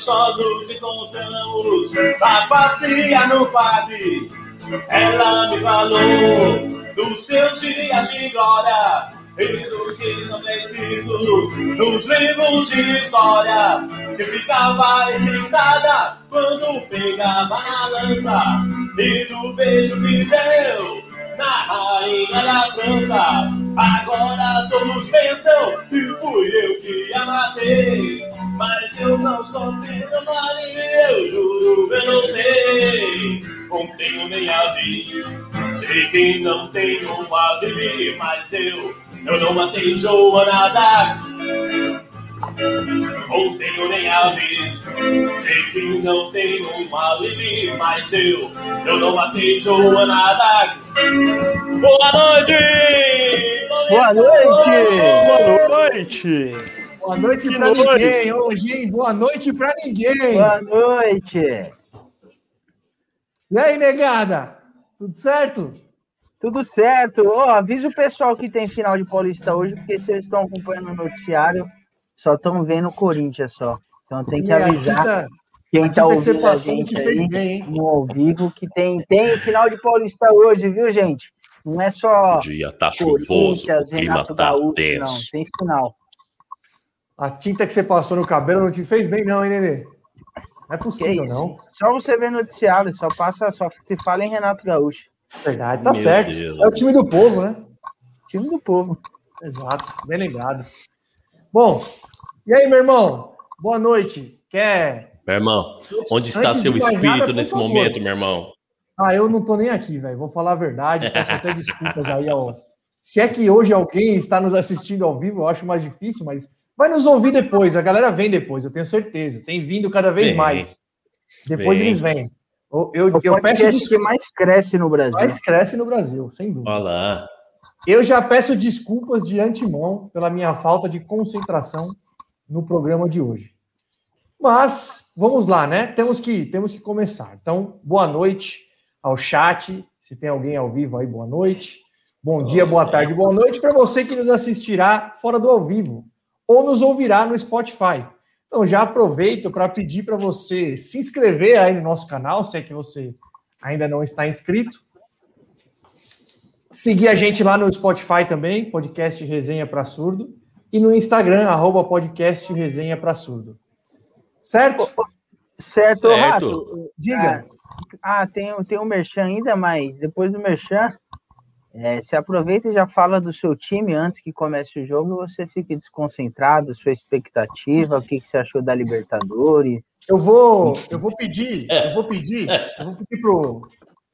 só nos encontramos pra passear no parque. Ela me falou dos seus dias de glória e do que não é escrito nos livros de história. Que ficava excitada quando pegava na lança e do beijo que deu na rainha da França. Agora todos pensam que fui eu que a matei. Mas eu não sou Maria, eu juro, eu não sei. Não tenho nem a vi. Sei que não tenho uma vivi, mas eu, eu não matei Joana Dark. Não tenho nem a ver, sei que não tenho um alibi, mas eu, eu não matei Joana Dark. Boa noite! Boa noite! Boa noite! Boa noite Que pra noite. ninguém hoje, hein? Boa noite pra ninguém. Boa noite! E aí, negada? Tudo certo? Tudo certo? Ó, avisa o pessoal que tem final de Paulista hoje, porque se eles estão acompanhando o noticiário, só estão vendo o Corinthians só. Então tem que avisar quem a tá tinta que você ouvindo a passou gente te fez aí bem, hein? no ao vivo que tem, tem final de Paulista hoje, viu, gente? Não é só O dia tá chuvoso, o clima tá Gaúcho, não. tenso. Tem final. A tinta que você passou no cabelo não te fez bem, não, hein, Nenê? Não é possível, não. Só você vê noticiário, só passa, só se fala em Renato Gaúcho. Verdade, tá Meu certo. Deus. É o time do povo, né? Time do povo. Exato, bem lembrado. Bom, e aí, meu irmão? Boa noite. Quer. Meu irmão, onde está Antes seu espírito nada, nesse favor. momento, meu irmão? Ah, eu não tô nem aqui, velho. Vou falar a verdade. Peço até desculpas aí ao. Se é que hoje alguém está nos assistindo ao vivo, eu acho mais difícil, mas vai nos ouvir depois. A galera vem depois, eu tenho certeza. Tem vindo cada vez Vem. mais. Depois Vem. eles vêm. Eu, eu, O eu peço podcast que desculpas. mais cresce no Brasil. Mais cresce no Brasil, sem dúvida. Olha lá. Eu já peço desculpas de antemão pela minha falta de concentração no programa de hoje. Mas vamos lá, né? Temos que temos que começar. Então, boa noite ao chat. Se tem alguém ao vivo aí, boa noite. Bom dia, boa tarde, boa noite para você que nos assistirá fora do ao vivo ou nos ouvirá no Spotify. Então, já aproveito para pedir para você se inscrever aí no nosso canal, se é que você ainda não está inscrito. Seguir a gente lá no Spotify também, podcast Resenha para Surdo, e no Instagram, arroba podcast Resenha para Surdo. Certo? Certo, Certo. Rato. Diga. Ah, tem, tem um merchan ainda, mas depois do merchan, é, se aproveita e já fala do seu time antes que comece o jogo, você fique desconcentrado, sua expectativa, o que, que você achou da Libertadores. Eu vou, eu vou pedir, eu vou pedir, eu vou pedir pro.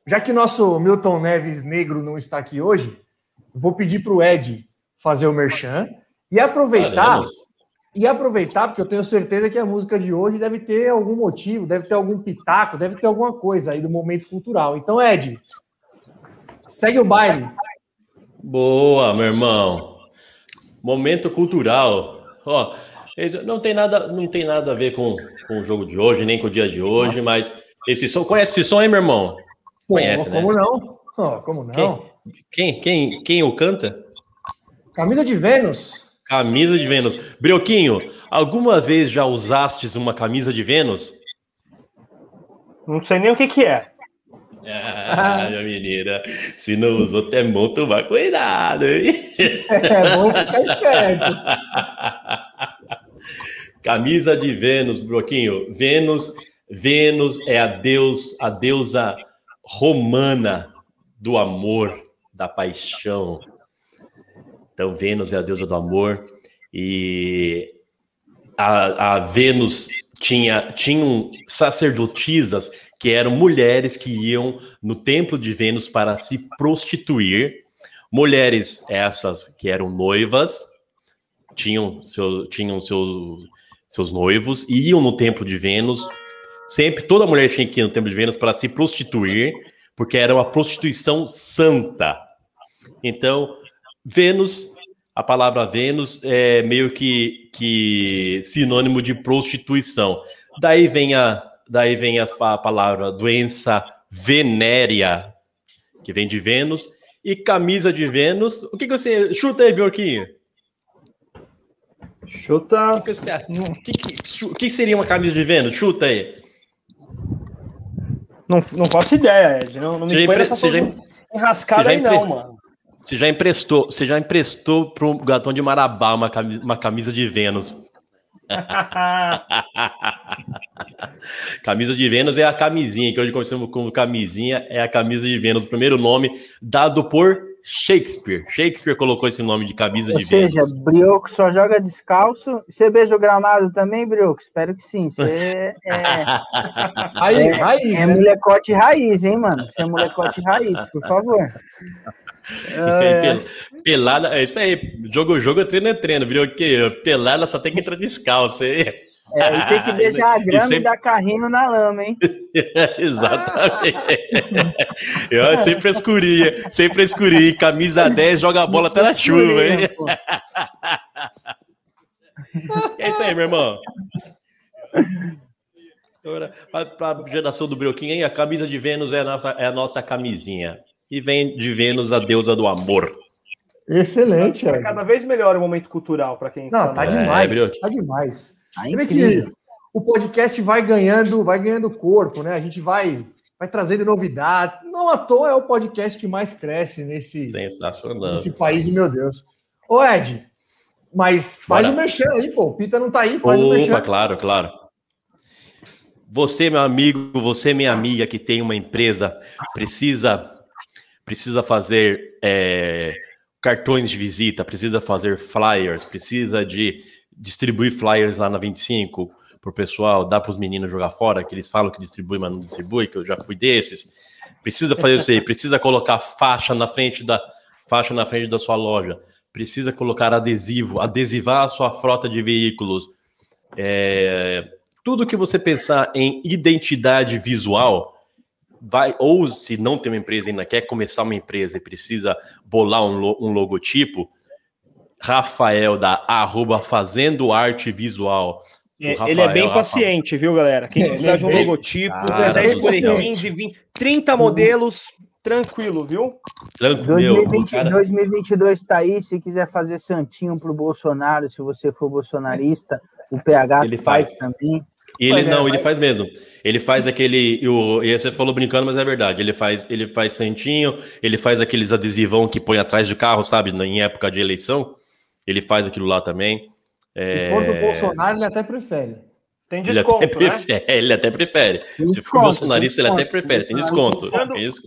Já que nosso Milton Neves negro não está aqui hoje, vou pedir pro Ed fazer o merchan e aproveitar. E aproveitar, porque eu tenho certeza que a música de hoje deve ter algum motivo, deve ter algum pitaco, deve ter alguma coisa aí do momento cultural. Então, Ed, segue o baile. Boa, meu irmão. Momento cultural. Ó, não tem nada, não tem nada a ver com, com o jogo de hoje, nem com o dia de hoje, mas esse som, conhece esse som, hein, meu irmão? Pô, Conhece, né? como não? Ó, como não? Quem, quem, quem o canta? Camisa de Vênus. Camisa de Vênus. Brioquinho, alguma vez já usastes uma camisa de Vênus? Não sei nem o que que é. Ah, minha menina, se não usou, tem bom tomar cuidado, hein? É bom ficar esperto. Camisa de Vênus, Broquinho. Vênus, Vênus é a deus, a deusa romana do amor, da paixão. Então, Vênus é a deusa do amor e a, a Vênus tinha tinham sacerdotisas que eram mulheres que iam no templo de Vênus para se prostituir. Mulheres essas que eram noivas, tinham, seu, tinham seus, seus noivos, e iam no templo de Vênus. Sempre, toda mulher tinha que ir no templo de Vênus para se prostituir, porque era uma prostituição santa. Então, Vênus, a palavra Vênus é meio que, que sinônimo de prostituição. Daí vem a, daí vem a, a palavra doença venérea, que vem de Vênus, e camisa de Vênus. O que, que você chuta aí, Bjorquinho? Chuta. O que, você acha? que, que, que seria uma camisa de Vênus? Chuta aí. Não, não faço ideia, Ed. Não, não me põe empre- nessa já- enrascada aí, não, mano. Você já emprestou, você já emprestou pro gatão de Marabá uma camisa, uma camisa de Vênus. camisa de Vênus é a camisinha, que hoje conhecemos como camisinha, é a camisa de Vênus, o primeiro nome dado por Shakespeare. Shakespeare colocou esse nome de camisa Ou de seja, Vênus. Brioco só joga descalço. Você beija o gramado também, Brioco? Espero que sim. Você é, Aí, É, raiz, é né? molecote raiz, hein, mano? Você é molecote raiz, por favor. Pel- Pelada, é isso aí. Jogo, jogo, treino é treino, viu? Que pelada só tem que entrar descalço. aí. É, e tem que beijar a E grama e, sempre- dar carrinho na lama, hein? Exatamente. Eu sem frescurinha, sem frescurinha. Camisa 10, joga a bola até na chuva, hein? É isso aí, meu irmão. Para a geração do Brioquinho, hein? A camisa de Vênus é a, nossa, é a nossa camisinha. E vem de Vênus a deusa do amor. Excelente, Tá cada vez melhor o momento cultural para quem Não, tá É, demais. Brioque. Tá demais. Tá Você vê que o podcast vai ganhando, vai ganhando corpo, né? A gente vai, vai trazendo novidades. Não à toa é o podcast que mais cresce nesse, nesse país, meu Deus. Ô, Ed, mas faz Bora. o merchan aí, pô. O Pita não tá aí, faz o Opa, merchan. claro, claro. Você, meu amigo, você, minha amiga, que tem uma empresa, precisa precisa fazer é, cartões de visita, precisa fazer flyers, precisa de distribuir flyers lá na 25 pro pessoal, dar para os meninos jogar fora, que eles falam que distribui, mas não distribui, que eu já fui desses. Precisa fazer isso aí, precisa colocar faixa na frente da faixa na frente da sua loja, precisa colocar adesivo, adesivar a sua frota de veículos. É, tudo que você pensar em identidade visual, vai, ou se não tem uma empresa ainda, quer começar uma empresa e precisa bolar um, lo- um logotipo, Rafael da arroba Fazendo Arte Visual. O Ele é Rafael, bem Rafael. paciente, viu, galera? Quem precisar é de um logotipo, Cara 10 do por aí, céu. 15, 20, 30 modelos, tranquilo, viu? Tranquilo, meu, o 2020, cara- 2022 tá aí. Se quiser fazer santinho pro Bolsonaro, se você for bolsonarista, o PH Ele faz, faz. também. E ele não, ele faz mesmo. Ele faz aquele. E, o, e você falou brincando, mas é verdade. Ele faz, ele faz santinho, ele faz aqueles adesivão que põe atrás do carro, sabe? Em época de eleição. Ele faz aquilo lá também. Se for do Bolsonaro, ele até prefere. Tem Ele até, desconto, né? prefere, ele até prefere. Se for desconto, bolsonarista, ele até desconto. prefere. Tem desconto. Usando- Tem isso-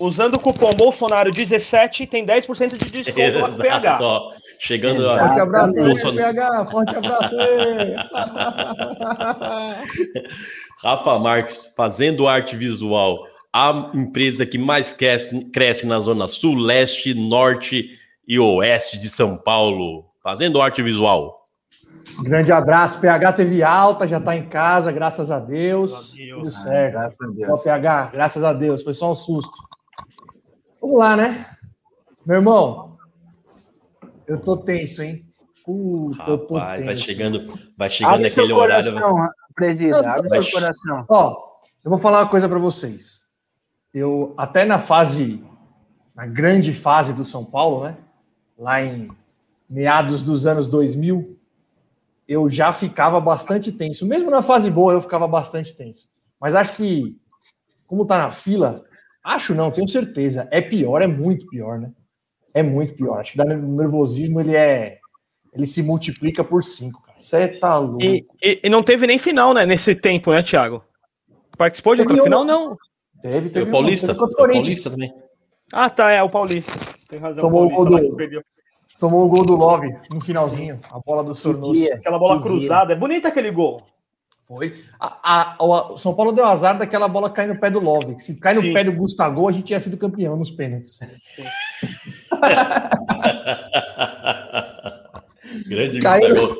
Usando o cupom Bolsonaro17 tem 10% de desconto lá no PH. Exato, ó. Chegando a. Forte abraço aí, Bolsonaro. PH. Forte abraço aí. Rafa Marques fazendo arte visual. A empresa que mais cresce, cresce na Zona Sul, Leste, Norte e Oeste de São Paulo. Fazendo arte visual. Grande abraço. PH teve alta, já tá em casa, graças a Deus. Tudo certo. Graças a Ó, Deus. PH, graças a Deus, foi só um susto. Vamos lá, né? Meu irmão, eu tô tenso, hein? Puta, eu tô Rapaz, vai tenso. chegando, vai chegando Abre seu aquele horário. coração, presida. Abre Vai- seu coração. Ó, eu vou falar uma coisa para vocês. Eu, até na fase, na grande fase do São Paulo, né? Lá em meados dos anos 2000, eu já ficava bastante tenso. Mesmo na fase boa, eu ficava bastante tenso. Mas acho que, como tá na fila, acho não, tenho certeza. É pior, é muito pior, né? É muito pior. Acho que o nervosismo ele é. Ele se multiplica por cinco, cara. Você tá louco. E, e- e não teve nem final, né, nesse tempo, né, Thiago? Participou de Teve outra final? Não. Teve, O teve um- Paulista? teve o O. Paulista também. Ah, tá, é o Paulista. Tem razão. Tomou o gol do- que perdeu. Tomou o gol do Love no finalzinho, a bola do Que Sornoso. dia. Aquela bola Que cruzada. É bonito aquele gol. Foi. A, a- o São Paulo deu azar daquela bola cair no pé do Love. que Se cai no Sim. pé do Gustavo, a gente tinha sido campeão nos pênaltis. Grande Caiu. Gustavo.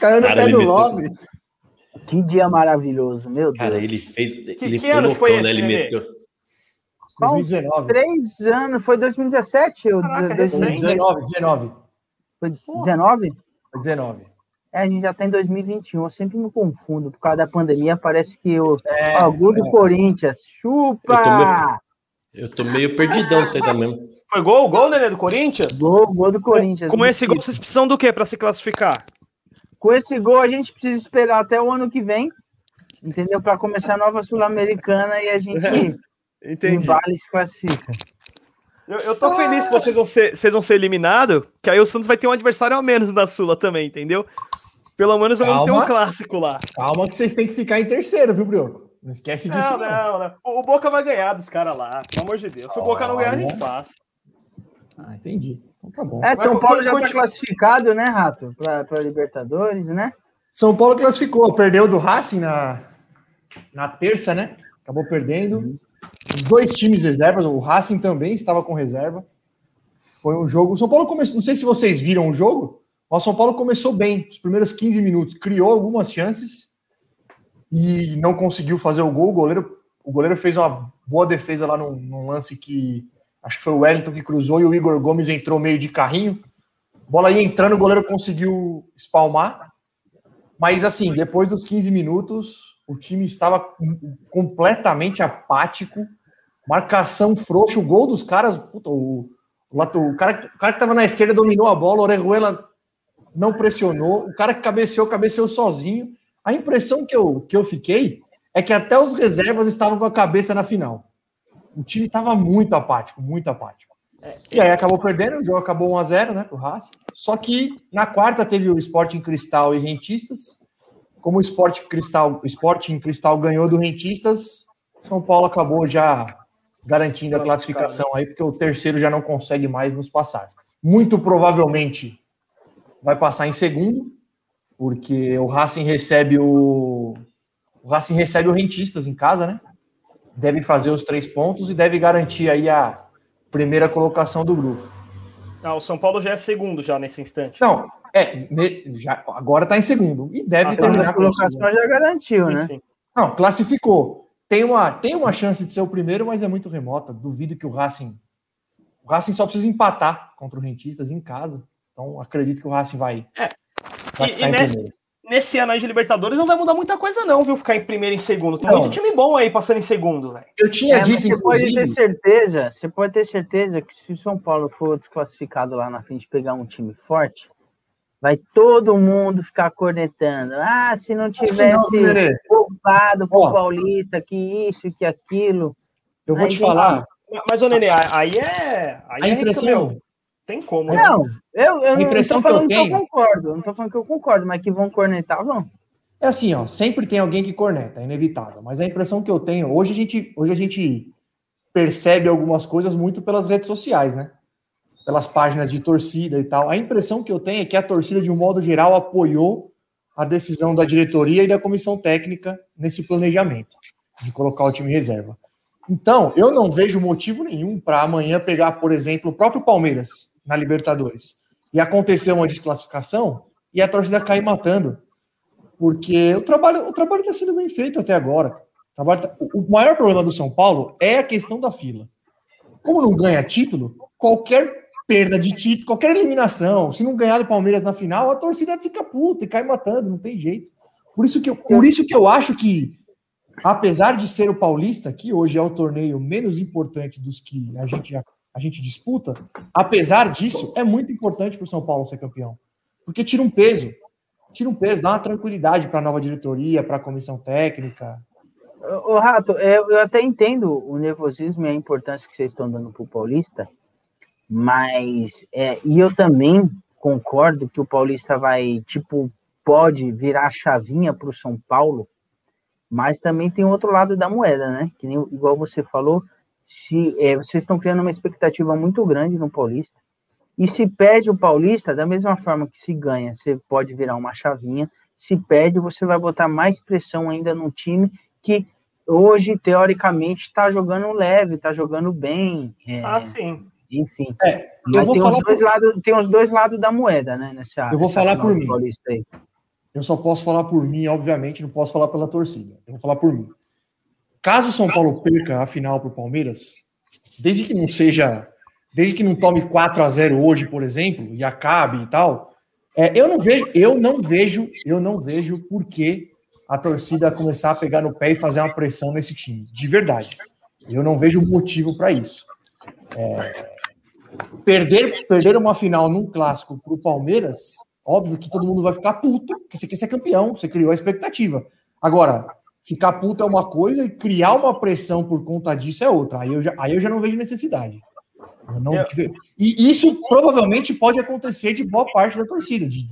Caiu no Cara, pé do meteu- Love. Que dia maravilhoso, meu Deus. Cara, ele fez. ele que foi que foi né? Ele meteu. 2019. Três anos, foi 2017? ou Caraca, 2019? 19, 19. Foi 19? Foi 19. É, a gente já tá em 2021, eu sempre me confundo. Por causa da pandemia, parece que o. É, gol do Corinthians, chupa! Eu tô meio perdidão isso aí também. Foi gol, gol, Nenê, do Corinthians? Gol, gol do Corinthians. Com esse gol, vocês precisam do quê para se classificar? com esse gol a gente precisa esperar até o ano que vem, entendeu? Para começar a nova Sul-Americana e a gente Entendi. vale se classifica. Eu, eu tô feliz que vocês vão ser, vocês vão ser eliminados, que aí o Santos vai ter um adversário a menos na Sula também, entendeu? Pelo menos vamos ter um clássico lá. Calma que vocês têm que ficar em terceiro, viu, Brioco? Não esquece disso. Não, não, não. O o Boca vai ganhar dos caras lá, pelo amor de Deus. Se o Boca não ganhar, a gente passa. Ah, entendi. Então tá bom. É, São Mas Paulo já continua- classificado, né, Rato? Para Libertadores, né? São Paulo classificou, perdeu do Racing na, na terça, né? Acabou perdendo. Os dois times reservas, o Racing também estava com reserva. Foi um jogo. O São Paulo começou. Não sei se vocês viram o jogo, mas o São Paulo começou bem. Os primeiros 15 minutos criou algumas chances e não conseguiu fazer o gol. O goleiro, o goleiro fez uma boa defesa lá num, num lance que acho que foi o Wellington que cruzou e o Igor Gomes entrou meio de carrinho. Bola ia entrando, o goleiro conseguiu espalmar. Mas assim, depois dos 15 minutos, o time estava com- completamente apático, marcação frouxa, o gol dos caras, puta, o, o, cara, o cara que estava na esquerda dominou a bola, o Orejuela não pressionou, o cara que cabeceou, cabeceou sozinho. A impressão que eu, que eu fiquei é que até os reservas estavam com a cabeça na final. O time estava muito apático, muito apático. E aí acabou perdendo, o jogo acabou 1x0, né, pro Racing. Só que na quarta teve o Sporting Cristal e Rentistas. Como o Sporting Cristal, o Sporting Cristal ganhou do Rentistas, São Paulo acabou já garantindo a classificação aí, porque o terceiro já não consegue mais nos passar. Muito provavelmente vai passar em segundo, porque o Racing recebe o o Racing recebe o Rentistas em casa, né? Deve fazer os três pontos e deve garantir aí a primeira colocação do grupo. Ah, o São Paulo já é segundo já nesse instante. Não, é, ne- já, agora está em segundo e deve Ah, A terminar como colocação segundo. já garantiu, né? sim. Não, classificou. Tem uma, tem uma chance de ser o primeiro, mas é muito remota. Duvido que o Racing. O Racing só precisa empatar contra o Rentistas em casa. Então acredito que o Racing vai, É. vai E- ficar e em ne- primeiro. Nesse ano aí de Libertadores não vai mudar muita coisa, não, viu? Ficar em primeiro e em segundo. Tem Não. muito time bom aí passando em segundo, velho. Eu tinha É, dito, você pode ter inclusive. certeza, você pode ter certeza que se o São Paulo for desclassificado lá na frente pegar um time forte, vai todo mundo ficar cornetando. Ah, se não tivesse Nenê. poupado pro. Paulista, que isso, que aquilo. Eu vou Aí te falar. Mas, Mas, ô Nenê, aí é. Aí A é impressão. meu, Tem como, né? Não, eu, eu A impressão não tô que eu falando que eu, tenho- concordo, não tô falando que eu concordo, mas que vão cornetar, vão. É assim, ó, sempre tem alguém que corneta, é inevitável. Mas a impressão que eu tenho, hoje a gente, hoje a gente percebe algumas coisas muito pelas redes sociais, né? Pelas páginas de torcida e tal. A impressão que eu tenho é que a torcida, de um modo geral, apoiou a decisão da diretoria e da comissão técnica nesse planejamento de colocar o time em reserva. Então, eu não vejo motivo nenhum para amanhã pegar, por exemplo, o próprio Palmeiras na Libertadores e acontecer uma desclassificação e a torcida cair matando porque o trabalho o trabalho está sendo bem feito até agora. Tá- o- o maior problema do São Paulo é a questão da fila. Como não ganha título, qualquer perda de título, qualquer eliminação, se não ganhar do Palmeiras na final, a torcida fica puta e cai matando, não tem jeito. Por isso que eu, por isso que eu acho que, apesar de ser o Paulista, que hoje é o torneio menos importante dos que a gente, a gente disputa, apesar disso, é muito importante para o São Paulo ser campeão. Porque tira um peso tira um peso, dá uma tranquilidade para a nova diretoria, para a comissão técnica. Ô, Rato, eu, eu até entendo o nervosismo e a importância que vocês estão dando para o Paulista, mas é, e eu também concordo que o Paulista vai, tipo, pode virar a chavinha para o São Paulo, mas também tem outro lado da moeda, né? Que nem, igual você falou, se é, vocês estão criando uma expectativa muito grande no Paulista. E se perde o Paulista, da mesma forma que se ganha, você pode virar uma chavinha. Se perde, você vai botar mais pressão ainda no time que hoje, teoricamente, está jogando leve, está jogando bem. é, Ah, sim. Enfim. É, Mas vou tem, falar os dois lados, tem os dois lados da moeda, né? Nessa, Eu vou falar por mim. Eu só posso falar por mim, obviamente, não posso falar pela torcida. Eu vou falar por mim. Caso o São Paulo perca a final para o Palmeiras, desde que não seja, desde que não tome 4 a 0 hoje, por exemplo, e acabe e tal, é, eu não vejo, eu não vejo, eu não vejo por que a torcida começar a pegar no pé e fazer uma pressão nesse time, de verdade. Eu não vejo motivo para isso. É, perder, perder uma final num clássico para o Palmeiras Óbvio que todo mundo vai ficar puto, porque você quer ser campeão, você criou a expectativa. Agora, ficar puto é uma coisa e criar uma pressão por conta disso é outra. Aí eu já, aí eu já não vejo necessidade. Não, e isso provavelmente pode acontecer de boa parte da torcida. De,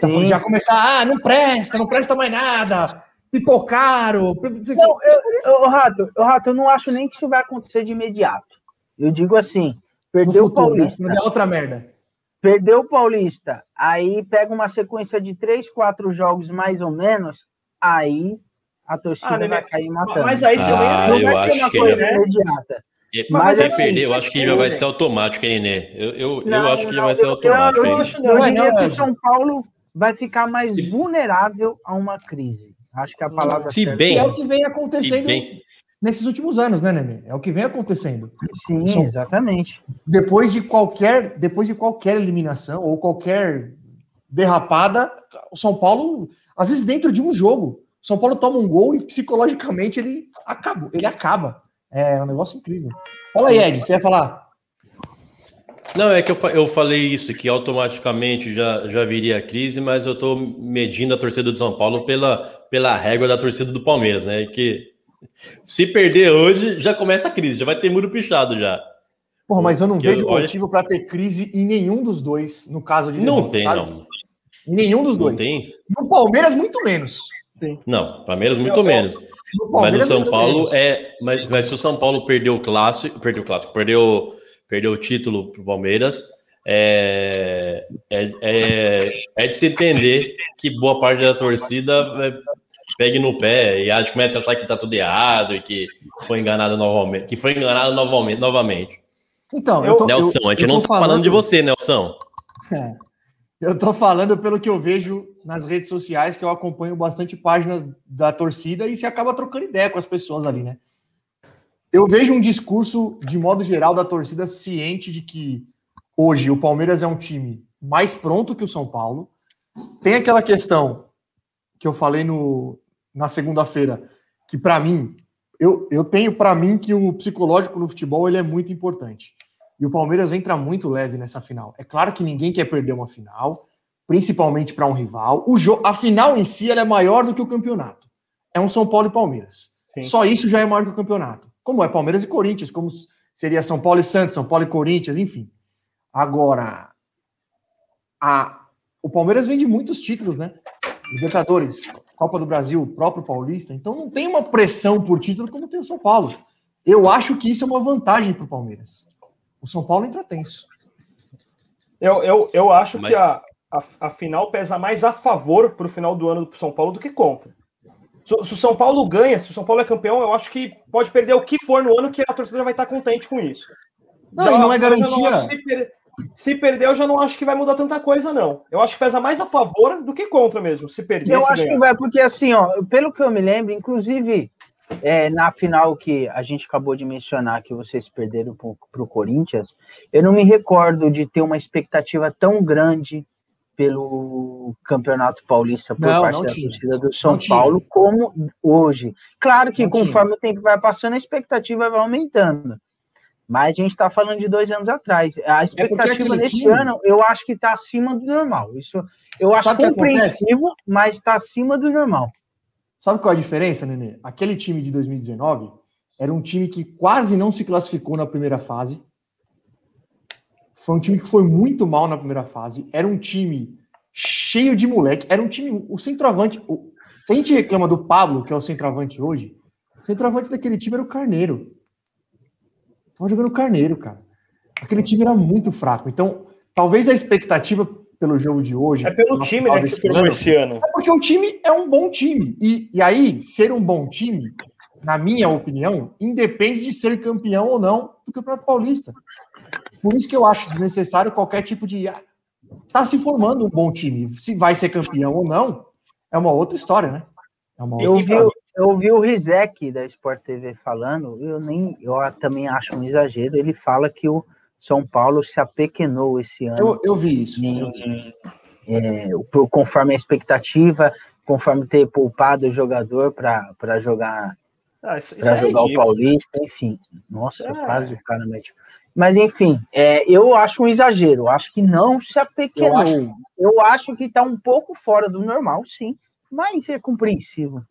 tá já começar, ah, não presta, não presta mais nada, pipocaram. Não, eu, eu, Rato, eu, Rato, eu não acho nem que isso vai acontecer de imediato. Eu digo assim, perdeu futuro, o né? Paulista. Né? outra merda. Perdeu o Paulista, aí pega uma sequência de três, quatro jogos mais ou menos, aí a torcida ah, vai cair matando. Mas aí também ah, não vai ser uma coisa já... imediata. Mas, mas se assim, perder, eu acho que já vai ser automático, hein, Nenê? Eu, eu, não, eu acho que não, já vai ser automático. Eu, eu, acho, eu diria que o São Paulo vai ficar mais se... vulnerável a uma crise. Acho que a palavra se bem, é o que vem acontecendo bem, nesses últimos anos, né, Nenê? É o que vem acontecendo. Sim, São... exatamente. Depois de qualquer, depois de qualquer eliminação ou qualquer derrapada, o São Paulo, às vezes dentro de um jogo, o São Paulo toma um gol e psicologicamente ele acaba, ele acaba. É um negócio incrível. Fala aí, Ed, você ia falar? Não, é que eu, eu falei isso, que automaticamente já, já viria a crise, mas eu estou medindo a torcida do São Paulo pela, pela régua da torcida do Palmeiras, né? Que se perder hoje, já começa a crise, já vai ter muro pichado já. Porra, mas eu não vejo eu, motivo olha... para ter crise em nenhum dos dois, no caso de. Não tem, sabe? não. Em nenhum dos dois. Não tem? No Palmeiras, muito menos. Sim. Não, Palmeiras, muito menos. No mas no São Paulo é. Mas, mas se o São Paulo perdeu o clássico, perdeu o clássico, perdeu, perdeu o título para o Palmeiras, é, é, é, é, de se entender que boa parte da torcida pegue no pé e acha, começa a achar que está tudo errado e que foi enganado novamente, que foi enganado novamente. novamente. Então, eu tô, Nelson, eu, a gente não está falando... falando de você, Nelson. É. Eu estou falando pelo que eu vejo nas redes sociais, que eu acompanho bastante páginas da torcida e se acaba trocando ideia com as pessoas ali, né? Eu vejo um discurso, de modo geral, da torcida ciente de que hoje o Palmeiras é um time mais pronto que o São Paulo. Tem aquela questão que eu falei no, na segunda-feira, que para mim, eu, eu tenho para mim que o psicológico no futebol ele é muito importante. E o Palmeiras entra muito leve nessa final. É claro que ninguém quer perder uma final, principalmente para um rival. O jo a final em si é maior do que o campeonato. É um São Paulo e Palmeiras. Sim. Só isso já é maior que o campeonato. Como é Palmeiras e Corinthians, como seria São Paulo e Santos, São Paulo e Corinthians, enfim. Agora, a, o Palmeiras vende muitos títulos, né? Libertadores, Copa do Brasil, próprio Paulista. Então não tem uma pressão por título como tem o São Paulo. Eu acho que isso é uma vantagem para o Palmeiras. O São Paulo entra tenso. Eu, eu, eu acho Mas... que a, a, a, final pesa mais a favor para o final do ano do São Paulo do que contra. Se, se, o São Paulo ganha, se o São Paulo é campeão, eu acho que pode perder o que for no ano que a torcida vai estar contente com isso. Não, já, e não é garantia. Se, per, se, perder, eu já não acho que vai mudar tanta coisa, não. Eu acho que pesa mais a favor do que contra mesmo, se perder. Eu se acho ganhar. que vai, porque assim, ó, pelo que eu me lembro, inclusive é, na final que a gente acabou de mencionar, que vocês perderam para o Corinthians, eu não me recordo de ter uma expectativa tão grande pelo Campeonato Paulista por não, parte não da tinha. torcida do São não Paulo tinha. como hoje. Claro que conforme tinha. o tempo vai passando, a expectativa vai aumentando. Mas a gente está falando de dois anos atrás. A é expectativa é nesse time... ano, eu acho que está acima do normal. Isso eu acho compreensivo, mas está acima do normal. Sabe qual é a diferença, Nenê? Aquele time de 2019 era um time que quase não se classificou na primeira fase. Foi um time que foi muito mal na primeira fase. Era um time cheio de moleque. Era um time. O centroavante. O, se a gente reclama do Pablo, que é o centroavante hoje, o centroavante daquele time era o Carneiro. Tava jogando Carneiro, cara. Aquele time era muito fraco. Então, talvez a expectativa pelo jogo de hoje. É pelo time né, que ano, esse ano. É porque o time é um bom time. E, e aí, ser um bom time, na minha opinião, independe de ser campeão ou não do Campeonato Paulista. Por isso que eu acho desnecessário qualquer tipo de. Tá se formando um bom time. Se vai ser campeão ou não, é uma outra história, né? É uma eu, vi, eu ouvi o Rizek da Sport TV falando, eu nem eu também acho um exagero. Ele fala que o são Paulo se apequenou esse ano. Eu, eu vi isso. Em, é, conforme a expectativa, conforme ter poupado o jogador para jogar ah, para é jogar o Paulista, enfim. Nossa, é. quase o cara mete. Mas, enfim, é, eu acho um exagero. Eu acho que não se apequenou. Eu acho, eu acho que está um pouco fora do normal, sim. Mas é compreensível.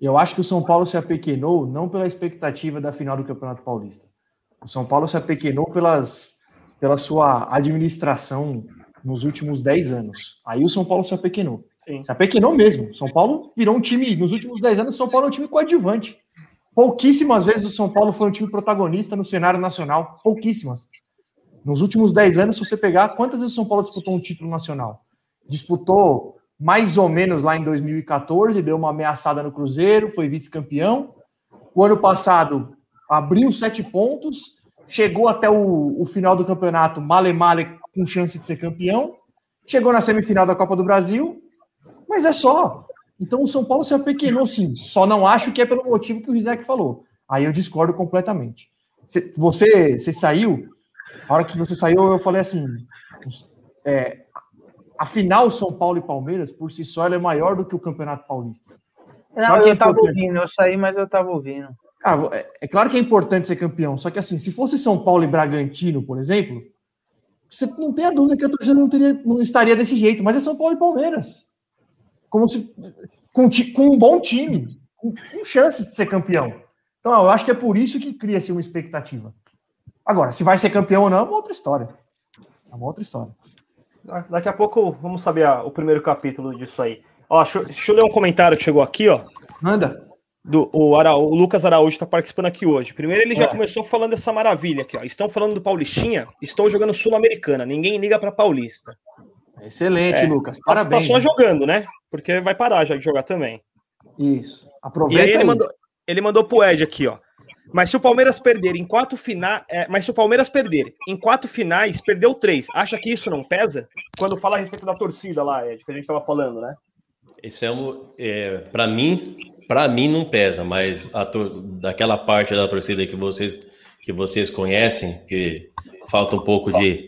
Eu acho que o São Paulo se apequenou não pela expectativa da final do Campeonato Paulista. O São Paulo se apequenou pelas, pela sua administração nos últimos 10 anos. Aí o São Paulo se apequenou. Sim. Se apequenou mesmo. São Paulo virou um time, nos últimos 10 anos, São Paulo é um time coadjuvante. Pouquíssimas vezes o São Paulo foi um time protagonista no cenário nacional. Pouquíssimas. Nos últimos 10 anos, se você pegar, quantas vezes o São Paulo disputou um título nacional? Disputou mais ou menos lá em 2014, deu uma ameaçada no Cruzeiro, foi vice-campeão. O ano passado abriu sete pontos, chegou até o, o final do campeonato male male com chance de ser campeão, chegou na semifinal da Copa do Brasil, mas é só. Então o São Paulo se apequenou sim, só não acho que é pelo motivo que o Rizek falou. Aí eu discordo completamente. Você, você saiu, a hora que você saiu, eu falei assim: é, a final São Paulo e Palmeiras, por si só, ela é maior do que o Campeonato Paulista. Não, claro eu é tava ouvindo, eu saí, mas eu tava ouvindo. Ah, é, é, claro que é importante ser campeão, só que assim, se fosse São Paulo e Bragantino, por exemplo, você não tem a dúvida que a torcida não, teria, não estaria desse jeito, mas é São Paulo e Palmeiras. Como se. Com, com um bom time, com, com chances de ser campeão. Então, eu acho que é por isso que cria-se uma expectativa. Agora, se vai ser campeão ou não, é uma outra história. É uma outra história. Daqui a pouco vamos saber a, o primeiro capítulo disso aí. Ó, deixa, deixa, eu ler um comentário que chegou aqui, ó. Manda. Do, o, Ara, o Lucas Araújo está participando aqui hoje. Primeiro, ele já é. começou falando dessa maravilha aqui, ó. Estão falando do Paulistinha, estão jogando Sul-Americana. Ninguém liga para Paulista. Excelente, é. Lucas. Parabéns. Está só jogando, né? Porque vai parar já de jogar também. Isso. Aproveita. E aí ele aí. mandou, ele mandou pro Ed aqui, ó. Mas se o Palmeiras perder em quatro finais. É, mas se o Palmeiras perder em quatro finais, perdeu três. Acha que isso não pesa? Quando fala a respeito da torcida lá, Ed, que a gente estava falando, né? Isso é, um, é para mim, para mim não pesa, mas tor... daquela parte da torcida que vocês que vocês conhecem, que falta um pouco de,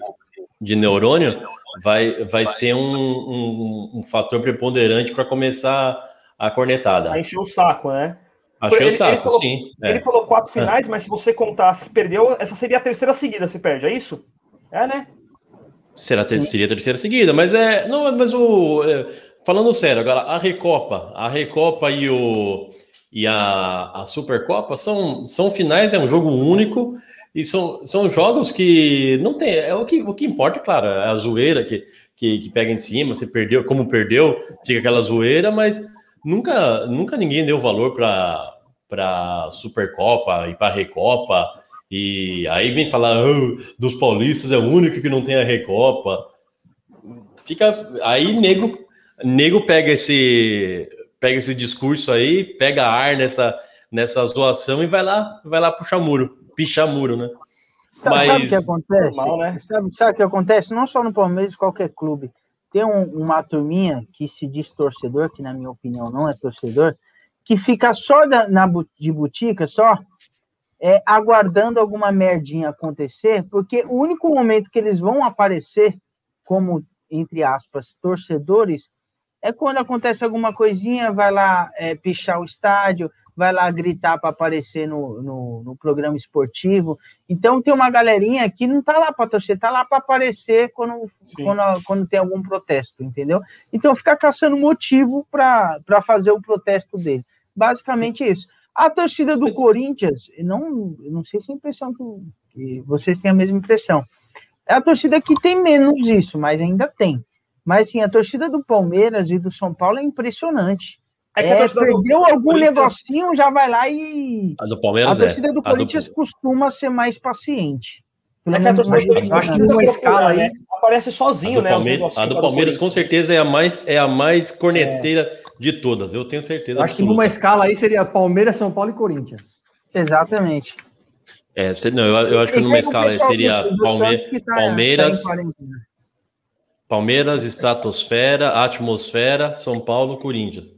de neurônio, vai, vai ser um, um, um fator preponderante para começar a cornetada. A encher o saco, né? Achei ele, o saco, ele falou, sim. É. Ele falou quatro finais, mas se você contasse que perdeu, essa seria a terceira seguida, se perde, é isso? É, né? Será ter, seria a terceira seguida, mas é. Não, mas o. É, falando sério, agora, a Recopa, a Recopa e o. E a, a Supercopa são, são finais, é um jogo único, e são, são jogos que não tem. É o que, o que importa, claro, é a zoeira que, que, que pega em cima, você perdeu, como perdeu, fica aquela zoeira, mas nunca, nunca ninguém deu valor para para Supercopa e para Recopa. E aí vem falar oh, dos paulistas é o único que não tem a Recopa. Fica aí nego nego pega esse pega esse discurso aí, pega ar nessa nessa zoação e vai lá, vai lá puxar muro, pichar muro, né? Sabe, Mas... o que acontece? Normal, né? sabe, sabe o que acontece? Não só no Palmeiras, qualquer clube tem um, uma turminha que se diz torcedor, que na minha opinião não é torcedor, que fica só da, na, de botica, só é, aguardando alguma merdinha acontecer, porque o único momento que eles vão aparecer como, entre aspas, torcedores, é quando acontece alguma coisinha, vai lá é, pichar o estádio, vai lá gritar para aparecer no, no, no, programa esportivo. Então tem uma galerinha que não está lá para torcer, está lá para aparecer quando, quando, quando, tem algum protesto, entendeu? Então fica caçando motivo para fazer o protesto dele. Basicamente Sim. isso. A torcida do Sim. Corinthians, não, não sei se é a impressão que, que vocês têm a mesma impressão. É a torcida que tem menos isso, mas ainda tem. Mas sim, a torcida do Palmeiras e do São Paulo é impressionante. É que é, perdeu algum negocinho, já vai lá e. A do Palmeiras a torcida é. do Corinthians do... costuma ser mais paciente. é que a torcida do Corinthians acho que numa escala aí aparece sozinho, a né? Palmeiras, a do Palmeiras com certeza é a mais é a mais corneteira é. de todas. Eu tenho certeza. Acho absoluta. que numa escala aí seria Palmeiras, São Paulo e Corinthians. Exatamente. É, não, eu, eu acho que numa escala seria Palme tá, Palmeiras, tá Palmeiras, Estratosfera, Atmosfera, São Paulo, Corinthians.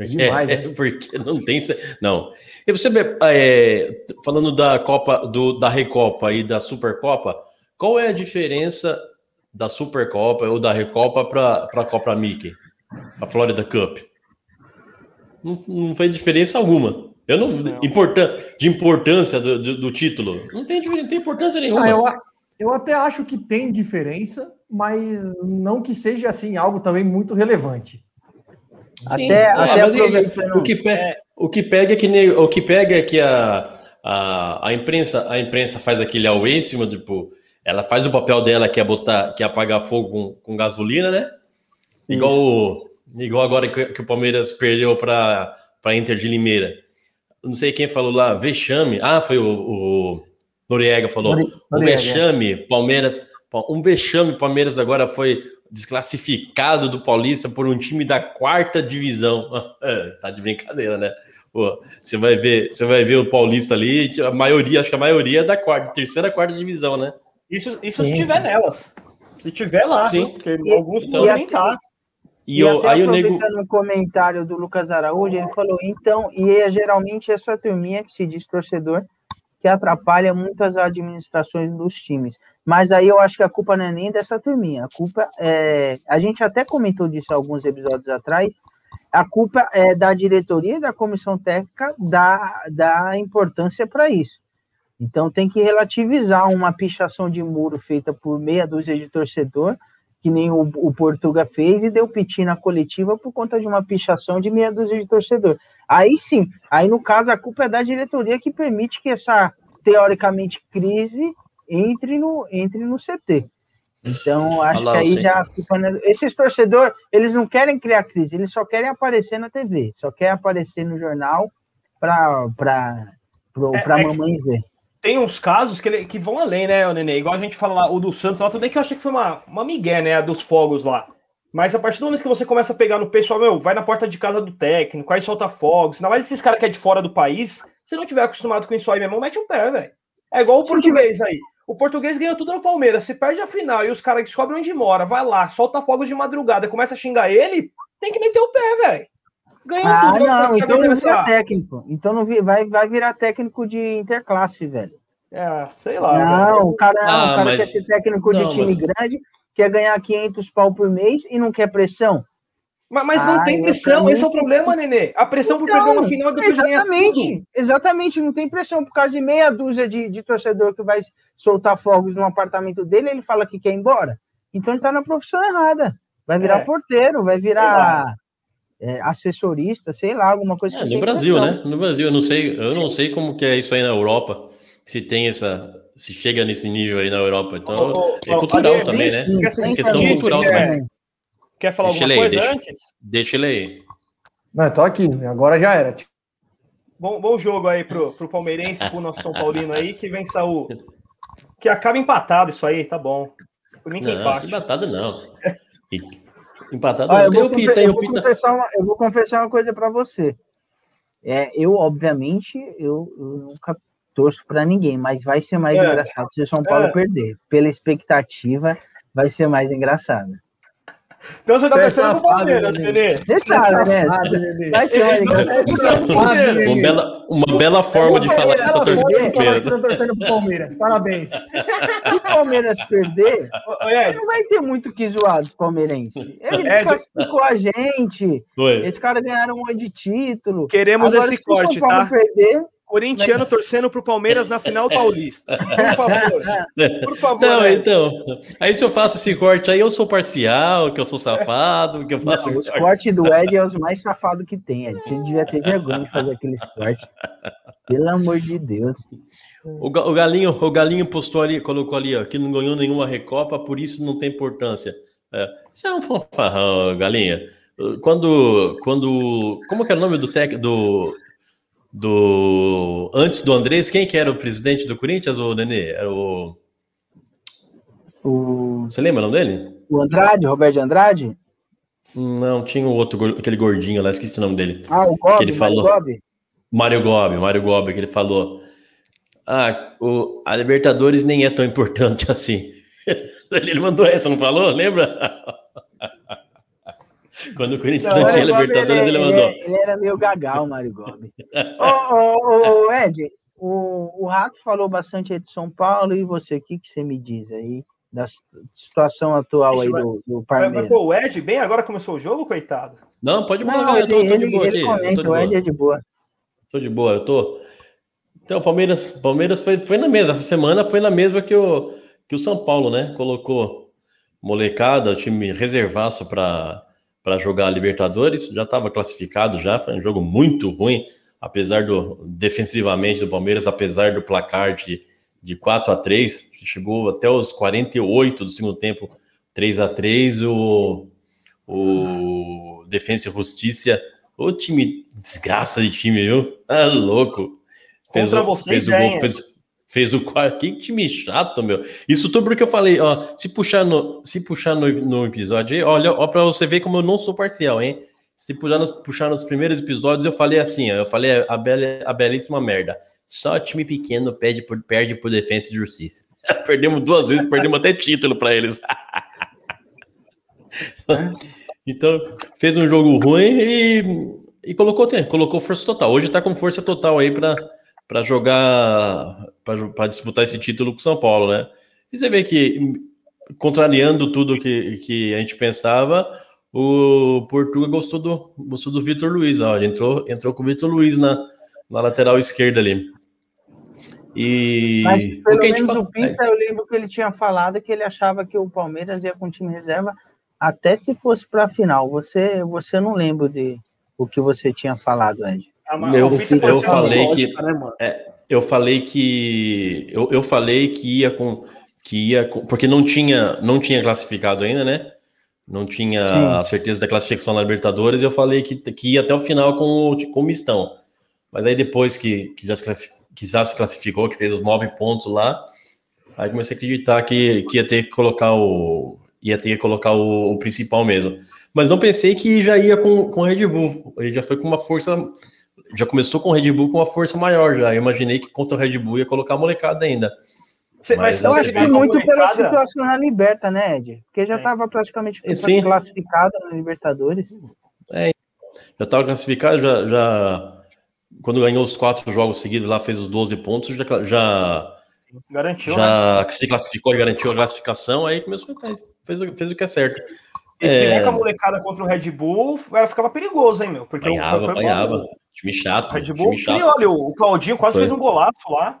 É demais, é, né? porque não tem. Não. E você é, falando da Copa, do, da Recopa e da Supercopa, qual é a diferença da Supercopa ou da Recopa para a Copa Mickey, a Florida Cup? Não, não fez diferença alguma. Eu não, não. Importan de importância do, do, do, título. Não tem, não tem importância nenhuma. Ah, eu, eu até acho que tem diferença, mas não que seja assim algo também muito relevante. Sim, até, é, até aproveitando... o, que pega, o que pega é que o que pega é que a, a, a imprensa a imprensa faz aquele away em cima tipo ela faz o papel dela que é botar que é apagar fogo com, com gasolina, né? Igual igual agora que, que o Palmeiras perdeu para para Inter de Limeira não sei quem falou lá, vexame. Ah, foi o, o Noriega falou. Noriega. Um vexame, Palmeiras. Um vexame, Palmeiras agora foi desclassificado do Paulista por um time da quarta divisão. É, tá de brincadeira, né? Pô, você vai ver, você vai ver o Paulista ali, a maioria, acho que a maioria é da quarta, terceira, quarta divisão, né? Isso, isso se tiver nelas. Se tiver lá, Sim. porque alguns então, podem estar. E, e eu, aí o nego... no comentário do Lucas Araújo, ele falou, então, e é geralmente essa turminha que se diz torcedor, que atrapalha muitas administrações dos times. Mas aí eu acho que a culpa não é nem dessa turminha. A culpa é. A gente até comentou disso alguns episódios atrás. A culpa é da diretoria e da comissão técnica da, da importância para isso. Então tem que relativizar uma pichação de muro feita por meia dúzia de torcedor que nem o, o Portuga fez e deu piti na coletiva por conta de uma pichação de meia dúzia de torcedor. Aí sim, aí no caso a culpa é da diretoria que permite que essa teoricamente crise entre no, entre no CT. Então, acho Olá, que aí sim. já é esses torcedores, eles não querem criar crise, eles só querem aparecer na TV, só querem aparecer no jornal para para é, é mamãe ver tem uns casos que, ele, que vão além, né, Nenê? Igual a gente fala lá, o do Santos lá, tudo bem que eu achei que foi uma, uma migué, né, dos fogos lá. Mas a partir do momento que você começa a pegar no pessoal, meu, vai na porta de casa do técnico, aí solta fogos, ainda mais esses caras que é de fora do país, se não tiver acostumado com isso aí mesmo, mete um pé, velho. É igual o português aí. O português ganhou tudo no Palmeiras, se perde a final e os caras descobrem onde mora, vai lá, solta fogos de madrugada, começa a xingar ele, tem que meter o pé, velho. Ganhou ah, tudo. Não, então não vira técnico. Então não vai, vai virar técnico de interclasse, velho. É, sei lá. Não, velho. o cara, ah, o cara mas... quer ser técnico de não, time mas... grande, quer ganhar 500 pau por mês e não quer pressão. Mas, mas não tem pressão, esse é o problema, Nenê. A pressão então, por perder uma final depois exatamente. Exatamente, não tem pressão por causa de meia dúzia de, de torcedor que vai soltar fogos no apartamento dele, ele fala que quer ir embora. Então ele tá na profissão errada. Vai virar é. porteiro, vai virar é, assessorista, sei lá, alguma coisa. É, no Brasil, pressão. né? No Brasil, eu não sei, eu não sei como que é isso aí na Europa se tem essa. Se chega nesse nível aí na Europa. Então, oh, oh, é cultural oh, também, né? É questão cultural quer, também. Quer falar deixa alguma coisa deixa, antes? Deixa ele aí. Não, tô aqui, agora já era. Bom, bom jogo aí pro, pro Palmeirense, pro nosso São Paulino aí, que vença o. Que acaba empatado isso aí, tá bom. Por mim que não, empate. Empatado não. Empatado ah, eu, vou confessar, eu, vou confessar uma, eu vou confessar uma coisa para você. É, eu, obviamente, eu, eu nunca torço para ninguém, mas vai ser mais é. engraçado se o São Paulo é. perder. Pela expectativa, vai ser mais engraçado. Então você tá torcendo pro Palmeiras, Nenê. Você sabe, né? Vai ser. Uma bela, uma bela forma de falar que você tá torcendo pro Palmeiras. Você tá torcendo pro Palmeiras. Parabéns. Se o Palmeiras perder, não vai ter muito que zoar dos palmeirenses. Ele desclassificou a gente. Esse cara ganharam um monte de título. Queremos Agora, esse corte, tá? Se o São Paulo tá? perder, corintiano torcendo pro Palmeiras na final paulista. Por favor. Por favor. Não, né? então. Aí se eu faço esse corte aí, eu sou parcial, que eu sou safado, que eu faço. Não, os cortes do Ed é os mais safados que tem, Ed. Você devia ter vergonha de fazer aqueles cortes. Pelo amor de Deus. O, o Galinho, o Galinho postou ali, colocou ali, ó, que não ganhou nenhuma recopa, por isso não tem importância. É, isso é um fanfarrão, Galinha. Quando, quando, como que é o nome do técnico do do antes do Andrés, quem que era o presidente do Corinthians, o Nenê? Era o o Você lembra o nome dele? O Andrade, Roberto Andrade? Não, tinha o outro, aquele gordinho lá, esqueci o nome dele. Ah, o Gobi, que ele falou. Mário Gobi, Mário Gobi, que ele falou. Ah, o, a Libertadores nem é tão importante assim. ele mandou essa, não falou? Lembra? Quando o Corinthians não, não tinha Libertadores, ele, ele mandou. Ele, ele, era meio gagal, Mário Gomes. ô, ô, ô, Ed, o, o Rato falou bastante aí de São Paulo, e você, o que, que você me diz aí da situação atual aí do, do Palmeiras? Mas, o Ed, bem agora começou o jogo, coitado? Não, pode mandar, eu tô, tô, de boa ele aqui. Comenta, o Ed é de boa. Tô de boa, eu tô. Então, o Palmeiras, Palmeiras foi, foi na mesma. Essa semana foi na mesma que o, que o São Paulo, né? Colocou molecada, o time reservaço para jogar a Libertadores. Já estava classificado, já. Foi um jogo muito ruim, apesar do. defensivamente do Palmeiras, apesar do placar de, de 4 a 3 Chegou até os 48 do segundo tempo, 3 a 3 O, o Defensa e Justiça. O time, desgraça de time, viu? Ah, louco. Fez Contra o, vocês, fez o gol, fez, fez o quarto. Que time chato, meu. Isso tudo porque eu falei, ó, se puxar no, se puxar no, no episódio aí, olha, ó, pra você ver como eu não sou parcial, hein? Se puxar nos, puxar nos primeiros episódios, eu falei assim, ó, eu falei a, bela, a belíssima merda. Só time pequeno perde por, perde por defesa e justiça. perdemos duas vezes, perdemos até título para eles. então, fez um jogo ruim e, e colocou, colocou força total. Hoje está com força total aí para jogar, para disputar esse título com o São Paulo, né? E você vê que, contrariando tudo que, que a gente pensava, o Portugal gostou do, gostou do Vitor Luiz. Ó, entrou, entrou com o Vitor Luiz na, na lateral esquerda ali. E Mas pelo o menos o Pinta, eu lembro que ele tinha falado que ele achava que o Palmeiras ia com o time reserva até se fosse para a final. Você, você não lembra de o que você tinha falado, Ed? Ah, eu, eu falei que né, é, eu falei que eu, eu falei que ia com que ia com, porque não tinha não tinha classificado ainda, né? Não tinha Sim. a certeza da classificação na Libertadores. Eu falei que, que ia até o final com o, com o mistão. Mas aí depois que, que já se que já se classificou, que fez os nove pontos lá. Aí comecei a acreditar que, que ia ter que colocar o. ia ter que colocar o, o principal mesmo. Mas não pensei que já ia com, com Red Bull. Ele já foi com uma força. Já começou com o Red Bull com uma força maior já. Eu imaginei que contra o Red Bull ia colocar a molecada ainda. Mas, mas eu acho que muito pela situação na Liberta, né, Ed? Porque já estava é. praticamente Sim. classificado na Libertadores. É, já estava classificado, já, já quando ganhou os quatro jogos seguidos lá, fez os 12 pontos, já, já garantiu, já né? se classificou e garantiu a classificação, aí começou fez, fez, fez o que é certo. E se é... a molecada contra o Red Bull, ela ficava perigoso, hein, meu? Porque apanhava, foi apanhava. Bom, time chato. Red Bull, time chato. E olha, o Claudinho quase foi. fez um golaço lá.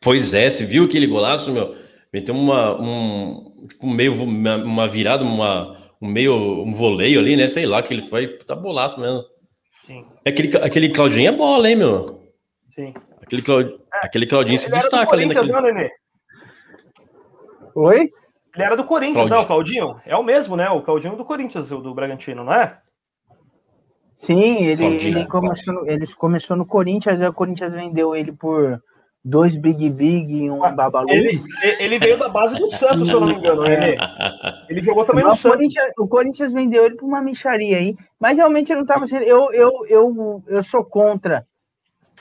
Pois é, você viu aquele golaço, meu? Meteu uma, um, tipo, meio, uma virada, uma, um meio, um voleio ali, né? Sei lá, que ele foi, tá bolaço mesmo. Sim. Aquele, aquele Claudinho é bola, hein, meu? Sim. Aquele, Claud... é, aquele Claudinho se destaca ali naquele. Não, Nenê? Oi? Ele era do Corinthians, Claudinho. não, o Claudinho? É o mesmo, né? O Claudinho do Corinthians, o do Bragantino, não é? Sim, ele, ele, começou no, ele começou no Corinthians, aí o Corinthians vendeu ele por dois Big Big e um ah, Babalu. Ele, ele veio da base do Santos, se eu não me engano, né? Ele jogou também no o Santos. Corinthians, o Corinthians vendeu ele para uma micharia aí, mas realmente não estava sendo. Eu, eu, eu, eu sou contra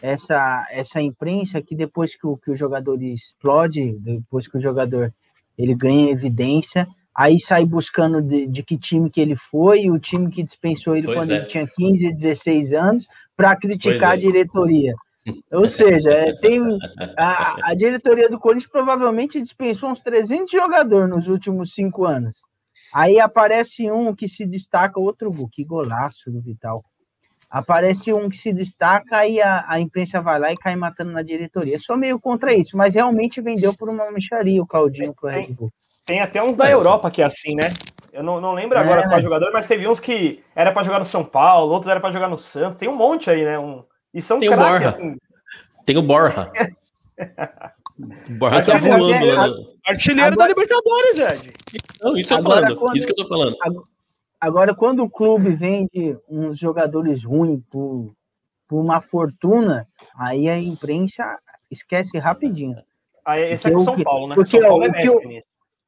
essa, essa imprensa que depois que o, que o jogador explode, depois que o jogador ele ganha evidência, aí sai buscando de, de que time que ele foi, o time que dispensou ele pois quando é. ele tinha 15, 16 anos, para criticar é. a diretoria. Ou seja, é, tem a, a, diretoria do Corinthians provavelmente dispensou uns 300 jogadores nos últimos cinco anos. Aí aparece um que se destaca, outro que golaço do Vital. Aparece um que se destaca e a, a imprensa vai lá e cai matando na diretoria. Sou meio contra isso, mas realmente vendeu por uma micharia o Claudinho pro Red Bull. Tem até uns da Europa que é assim, né? Eu não, não lembro agora é. qual jogador, mas teve uns que era para jogar no São Paulo, outros era para jogar no Santos. Tem um monte aí, né? Um, e são Tem o Borja. Assim. Tem o Borja. o Borja tá voando lá. Artilheiro da Libertadores, Ed. Não, isso, agora, falando, quando, isso que eu tô falando. Agora, quando o clube vende uns jogadores ruins por, por uma fortuna, aí a imprensa esquece rapidinho. Aí, esse é com São Paulo, né? Porque, São Paulo é o, que o,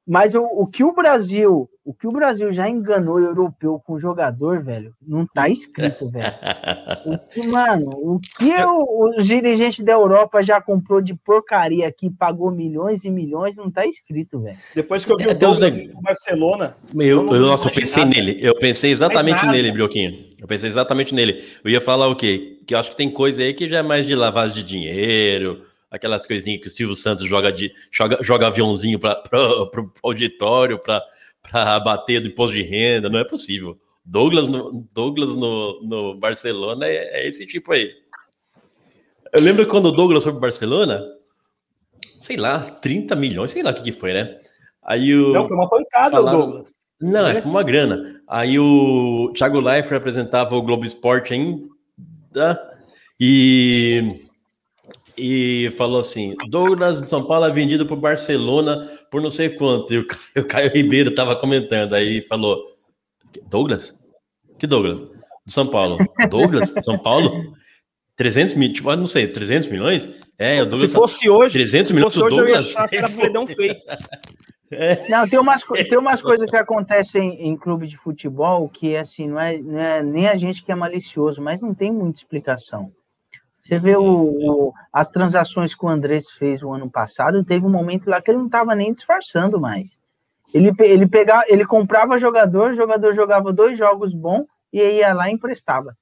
mas o, o que o Brasil, o que o Brasil já enganou o europeu com o jogador, velho, não tá escrito, velho. O que, mano, o que o, o dirigente da Europa já comprou de porcaria aqui, pagou milhões e milhões, não tá escrito, velho. Depois que eu vi o Douglas no Barcelona. Meu, eu, nossa, eu pensei nele. Eu pensei exatamente nele, Brioquinho. Eu pensei exatamente nele. Eu ia falar o quê? Que eu acho que tem coisa aí que já é mais de lavagem de dinheiro aquelas coisinhas que o Silvio Santos joga de joga, joga aviãozinho para o auditório para bater do imposto de renda, não é possível. Douglas no, Douglas no, no Barcelona é, é esse tipo aí. Eu lembro quando o Douglas foi para Barcelona, sei lá, 30 milhões, sei lá o que, que foi, né? Aí o. Não, foi uma pancada, falaram... Douglas. Não, é, foi uma grana. Aí o Thiago Leifert apresentava o Globo Esporte ainda e, e falou assim: Douglas de São Paulo é vendido para o Barcelona por não sei quanto. E o, o Caio Ribeiro estava comentando. Aí falou: Douglas? Que Douglas? De São Paulo. Douglas? De São Paulo? 300 mil, tipo, não sei, 300 milhões? É, o Douglas. Se fosse hoje, 300 milhões do Douglas. Eu feito. É. Não, tem umas, tem umas coisas que acontecem em, em, clube de futebol que, assim, não é, não é, nem a gente que é malicioso, mas não tem muita explicação. Você vê o, o, as transações que o Andrés fez o ano passado, teve um momento lá que ele não estava nem disfarçando mais. Ele, ele, pegava, ele comprava jogador, o jogador jogava dois jogos bons e ia lá e emprestava.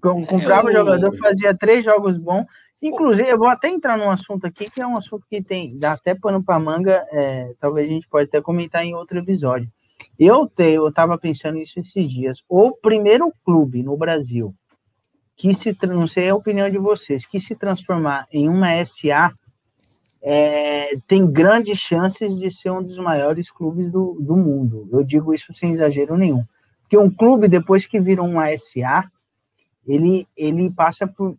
Comprava o jogador, fazia três jogos bons, Inclusive, eu vou até entrar num assunto aqui que é um assunto que tem, dá até pano para manga, é, talvez a gente pode até comentar em outro episódio. Eu te, eu estava pensando nisso esses dias. O primeiro clube no Brasil que se, não sei a opinião de vocês, que se transformar em uma SA é, tem grandes chances de ser um dos maiores clubes do, do mundo. Eu digo isso sem exagero nenhum. Porque um clube, depois que vira uma SA, ele, ele passa por,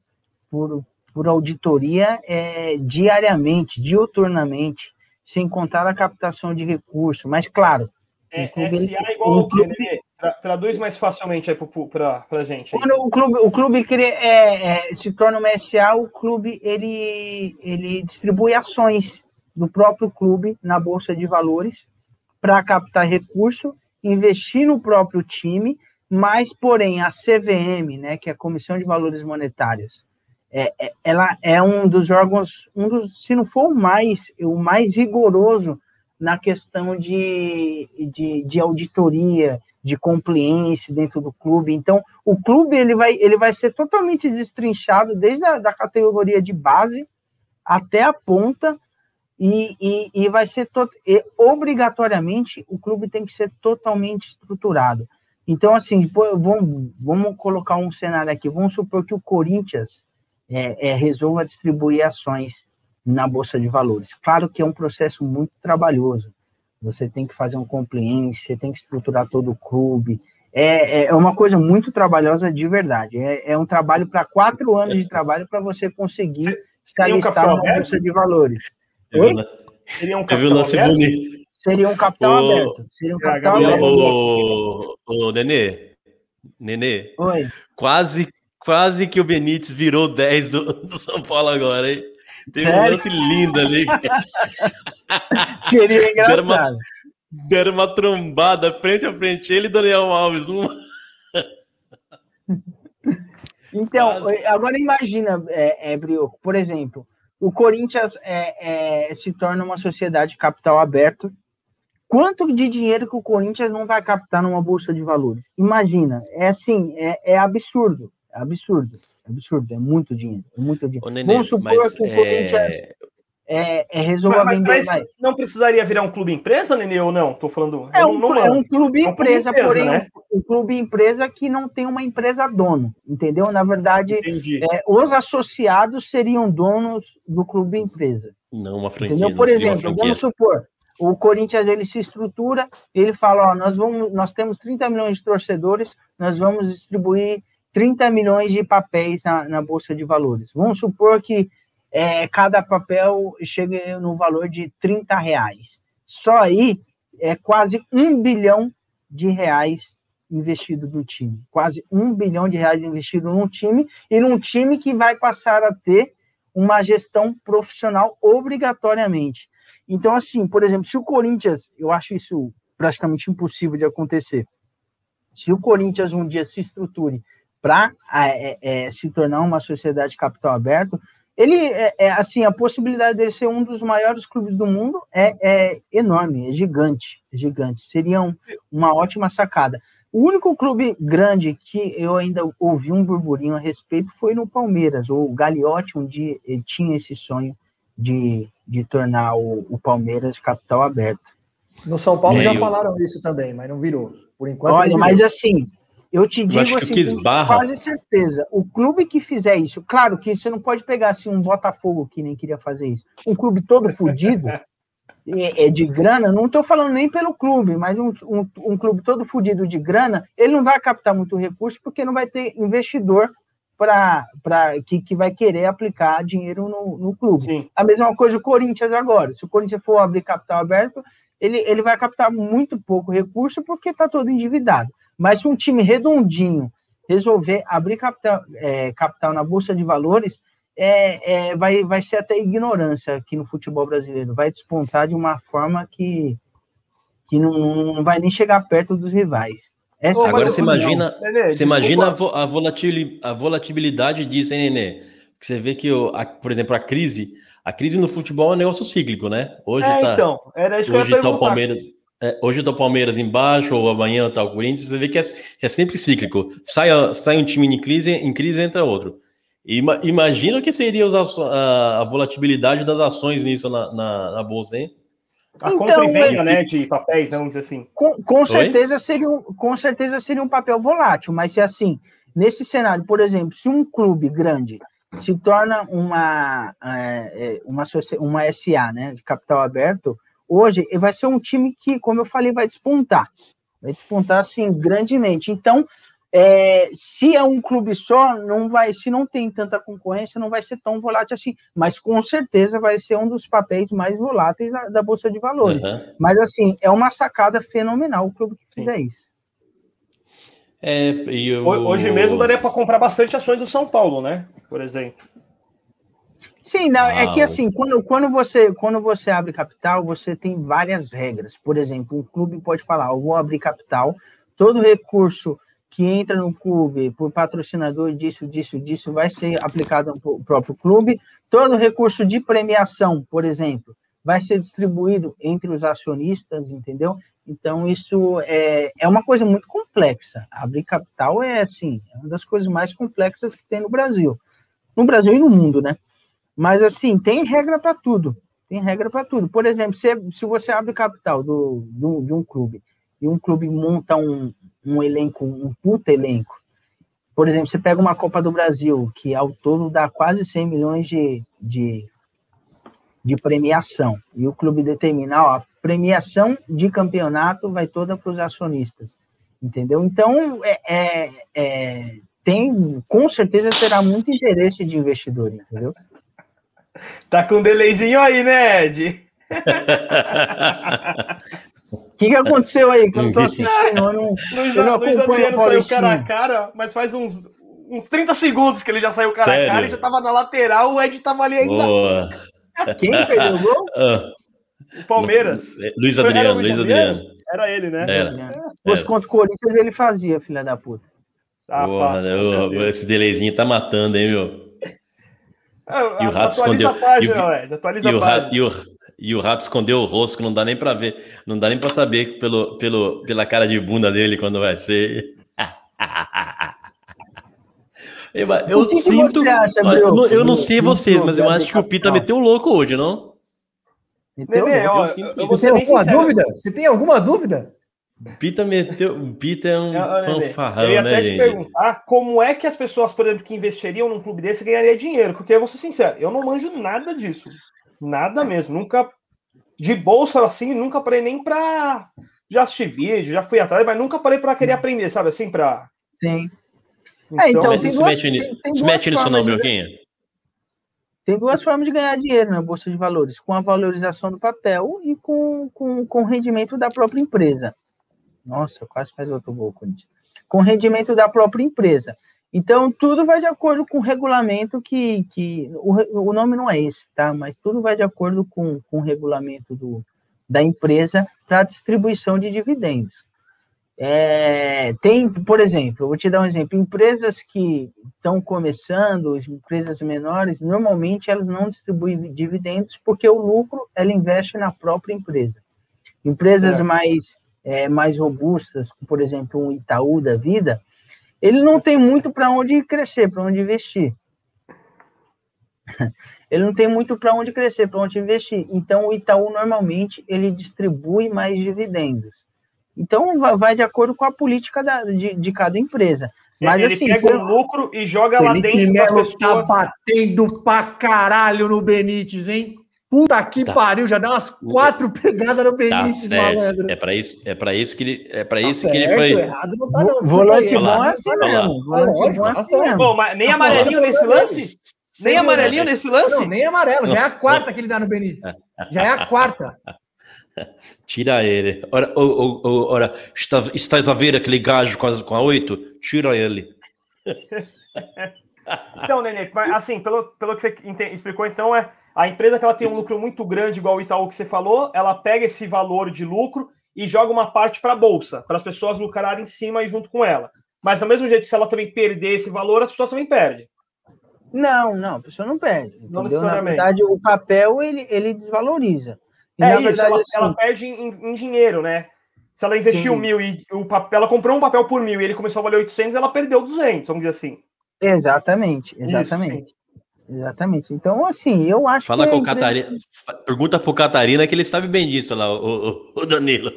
por, por auditoria é, diariamente, diuturnamente, sem contar a captação de recursos. Mas, claro. É, SA igual ao clube, quê, né? Traduz mais facilmente aí para a gente. Aí. Quando o clube, o clube é, é, se torna uma SA, o clube ele, ele distribui ações do próprio clube na Bolsa de Valores para captar recurso, investir no próprio time, mas, porém, a CVM, né, que é a Comissão de Valores Monetários, é, é, ela é um dos órgãos, um dos, se não for o mais, o mais rigoroso na questão de, de, de auditoria, de compliance dentro do clube. Então, o clube ele vai, ele vai ser totalmente destrinchado desde a da categoria de base até a ponta e, e, e vai ser to, e, obrigatoriamente o clube tem que ser totalmente estruturado. Então, assim, vamos, vamos colocar um cenário aqui. Vamos supor que o Corinthians é, é, resolva distribuir ações na Bolsa de Valores. Claro que é um processo muito trabalhoso. Você tem que fazer um compliance, você tem que estruturar todo o clube. É, é, é uma coisa muito trabalhosa de verdade. É, é um trabalho para quatro anos de trabalho para você conseguir estar listado na Bolsa de Valores. Seria um capital aberto? Seria um capital o... aberto. Seria um capital aberto. O, o Nenê, Nenê, Oi. quase Quase que o Benítez virou 10 do, do São Paulo agora, hein? Teve um lance lindo ali. Seria engraçado. Deram uma, deram uma trombada frente a frente, ele e Daniel Alves. Uma... Então, Quase. agora imagina, é, é, Brioco, por exemplo, o Corinthians é, é, se torna uma sociedade capital aberto. Quanto de dinheiro que o Corinthians não vai captar numa bolsa de valores? Imagina, é assim, é, é absurdo. É absurdo. É absurdo, é muito dinheiro. É muito dinheiro. Ô, Nenê, Vamos supor que o é, Corinthians é, é resolva mas, mas vender Não precisaria virar um clube empresa, Nenê, ou não? Estou falando. É, um, não, é um clube empresa, é um clube porém né? um, um, clube empresa que não tem uma empresa dono, entendeu? Na verdade, é, os associados seriam donos do clube empresa. Não uma franquia. Entendeu? Por exemplo, vamos supor, o Corinthians ele se estrutura, ele fala, ó, nós vamos, nós temos 30 milhões de torcedores, nós vamos distribuir 30 milhões de papéis na, na Bolsa de Valores. Vamos supor que é, cada papel chegue no valor de 30 reais. Só aí é quase um bilhão de reais investido no time. Quase um bilhão de reais investido num time e num time que vai passar a ter uma gestão profissional obrigatoriamente. Então, assim, por exemplo, se o Corinthians, eu acho isso praticamente impossível de acontecer, se o Corinthians um dia se estruture para é, é, se tornar uma sociedade de capital aberto, ele é, é, assim a possibilidade dele ser um dos maiores clubes do mundo é, é enorme, é gigante, é gigante. Seria um, uma ótima sacada. O único clube grande que eu ainda ouvi um burburinho a respeito foi no Palmeiras. O Gagliotti um dia tinha esse sonho de, de tornar o, o Palmeiras capital aberto. No São Paulo já falaram isso também, mas não virou. Por enquanto. Olha, mas assim, Eu te digo eu assim, com quase certeza, o clube que fizer isso, claro que você não pode pegar assim um Botafogo que nem queria fazer isso, um clube todo fodido, é, é, de grana, não estou falando nem pelo clube, mas um, um, um clube todo fodido de grana, ele não vai captar muito recurso porque não vai ter investidor para que, que vai querer aplicar dinheiro no, no clube. Sim. A mesma coisa o Corinthians agora. Se o Corinthians for abrir capital aberto, ele, ele vai captar muito pouco recurso porque está todo endividado. Mas se um time redondinho resolver abrir capital, é, capital na Bolsa de Valores, é, é, vai, vai ser até ignorância aqui no futebol brasileiro. Vai despontar de uma forma que, que não, não vai nem chegar perto dos rivais. Essa Agora você imagina, Nenê, você imagina a, volatil, a volatilidade disso, hein, Nenê? Que você vê que, a, por exemplo, a crise, a crise no futebol é um negócio cíclico, né? Hoje é, tá, então, era isso hoje que eu ia tá o Palmeiras, é, hoje está o Palmeiras embaixo, ou amanhã está o Corinthians, você vê que é, que é sempre cíclico. Sai, sai um time em crise, em crise entra outro. Ima, imagina o que seria a, a, volatilidade das ações nisso na, na, na bolsa, hein? A então, compra e venda, né, de papéis, vamos dizer assim. Com, com certeza seria um, com certeza seria um papel volátil, mas se assim, nesse cenário, por exemplo, se um clube grande se torna uma, é, é uma, uma SA, né, de capital aberto, hoje vai ser um time que, como eu falei, vai despontar. Vai despontar, assim, grandemente. Então, é, se é um clube só, não vai, se não tem tanta concorrência, não vai ser tão volátil assim. Mas com certeza vai ser um dos papéis mais voláteis da, da Bolsa de Valores. Uhum. Mas assim, é uma sacada fenomenal o clube que fizer Sim. isso. É, eu... Hoje mesmo daria para comprar bastante ações do São Paulo, né? Por exemplo. Sim, não, é que assim, quando, quando, você, quando você abre capital, você tem várias regras. Por exemplo, um clube pode falar, eu vou abrir capital, todo recurso que entra no clube por patrocinador disso, disso, disso, vai ser aplicado no próprio clube. Todo recurso de premiação, por exemplo, vai ser distribuído entre os acionistas, entendeu? Então, isso é, é uma coisa muito complexa. Abrir capital é, assim, é uma das coisas mais complexas que tem no Brasil. No Brasil e no mundo, né? Mas, assim, tem regra para tudo. Tem regra para tudo. Por exemplo, se, se você abre capital do, do, de um clube e um clube monta um, um elenco, um puta elenco. Por exemplo, você pega uma Copa do Brasil, que ao todo dá quase 100 milhões de, de, de premiação, e o clube determina, ó, a premiação de campeonato vai toda para os acionistas, entendeu? Então, é, é, é, tem, com certeza terá muito interesse de investidor, entendeu? Tá com um delayzinho aí, né, Ed? O que, que aconteceu aí? Que eu não tô assistindo. Eu não, Luiz, eu não Luiz Adriano saiu cara a cara, mas faz uns, uns 30 segundos que ele já saiu cara Sério? a cara e já tava na lateral, o Ed tava ali ainda. Boa. Quem perdeu o gol? Ah. O Palmeiras. É, Luiz Adriano, Luiz Adriano. Era ele, né? Era. Fosse contra o Corinthians, ele fazia, filha da puta. Ah, Porra, fácil, né? esse delayzinho tá matando, hein, meu? É, e o rato escondeu. A página, e o, atualiza e o, página. E o, e o rato escondeu o rosto, que não dá nem para ver, não dá nem para saber pelo, pelo, pela cara de bunda dele quando vai ser. eu, eu que sinto. Que acha, eu, não, eu não sei vocês, mas eu acho que o Pita meteu louco hoje, não? Meteu ó, eu, eu, Você tem alguma sincero. dúvida? Você tem alguma dúvida? Pita meteu. Pita é um fanfarrão, eu ia até né, te gente? perguntar como é que as pessoas, por exemplo, que investiriam num clube desse ganhariam dinheiro. Porque eu vou ser sincero, eu não manjo nada disso. Nada mesmo. Nunca. De bolsa assim, nunca parei nem pra. Já assisti vídeo, já fui atrás, mas nunca parei para querer aprender, sabe? Assim, pra. Sim. Então, é, então tem se duas, mete, tem, tem se mete nisso não, Brioquinha. Tem duas formas de ganhar dinheiro na Bolsa de Valores, com a valorização do papel e com, com, com o rendimento da própria empresa. Nossa, quase faz outro gol, Corinthians. Com o rendimento da própria empresa. Então, tudo vai de acordo com o regulamento que. que o, o nome não é esse, tá? Mas tudo vai de acordo com, com o regulamento do, da empresa para distribuição de dividendos. É, tem, por exemplo, eu vou te dar um exemplo: empresas que estão começando, empresas menores, normalmente elas não distribuem dividendos porque o lucro ela investe na própria empresa. Empresas é. mais, é, mais robustas, por exemplo, um Itaú da vida, ele não tem muito para onde crescer, para onde investir. Ele não tem muito para onde crescer, para onde investir. Então, o Itaú normalmente ele distribui mais dividendos. Então vai de acordo com a política da, de, de cada empresa. Mas ele assim, pega o lucro e joga lá dentro Melo das tá pessoas. tá batendo pra caralho no Benítez, hein? Puta que tá. pariu, já dá umas quatro pegadas no tá Benítez, tá malandro. É para isso, é para isso que ele, é para tá isso certo, que ele foi. Errado não tá não. Volante bom é assim mesmo. Volante bom é assim mesmo. Bom, mas nem amarelinho nesse lance? Nem amarelinho nesse lance? Não, nem amarelo, já é a quarta que ele dá no Benítez. Já é a quarta. Tira ele. Ora, ora, ora está, estás a ver aquele gajo com a, com a 8? Tira ele. então, Nenê, assim, pelo, pelo que você explicou, então, é a empresa que ela tem um lucro muito grande, igual o Itaú que você falou, ela pega esse valor de lucro e joga uma parte para a bolsa, para as pessoas lucrarem em cima e junto com ela. Mas, do mesmo jeito, se ela também perder esse valor, as pessoas também perdem. Não, não, a pessoa não perde. Não Na verdade, o papel ele, ele desvaloriza. E, é isso, verdade, ela, assim, ela, perde em, em, dinheiro, né? Se ela investiu sim. mil e o papel, ela comprou um papel por mil e ele começou a valer 800, ela perdeu 200, vamos dizer assim. Exatamente, exatamente. Isso, exatamente. Então, assim, eu acho Fala que. Fala com Catarina. Pergunta pro Catarina que ele sabe bem disso lá, o, o, o Danilo.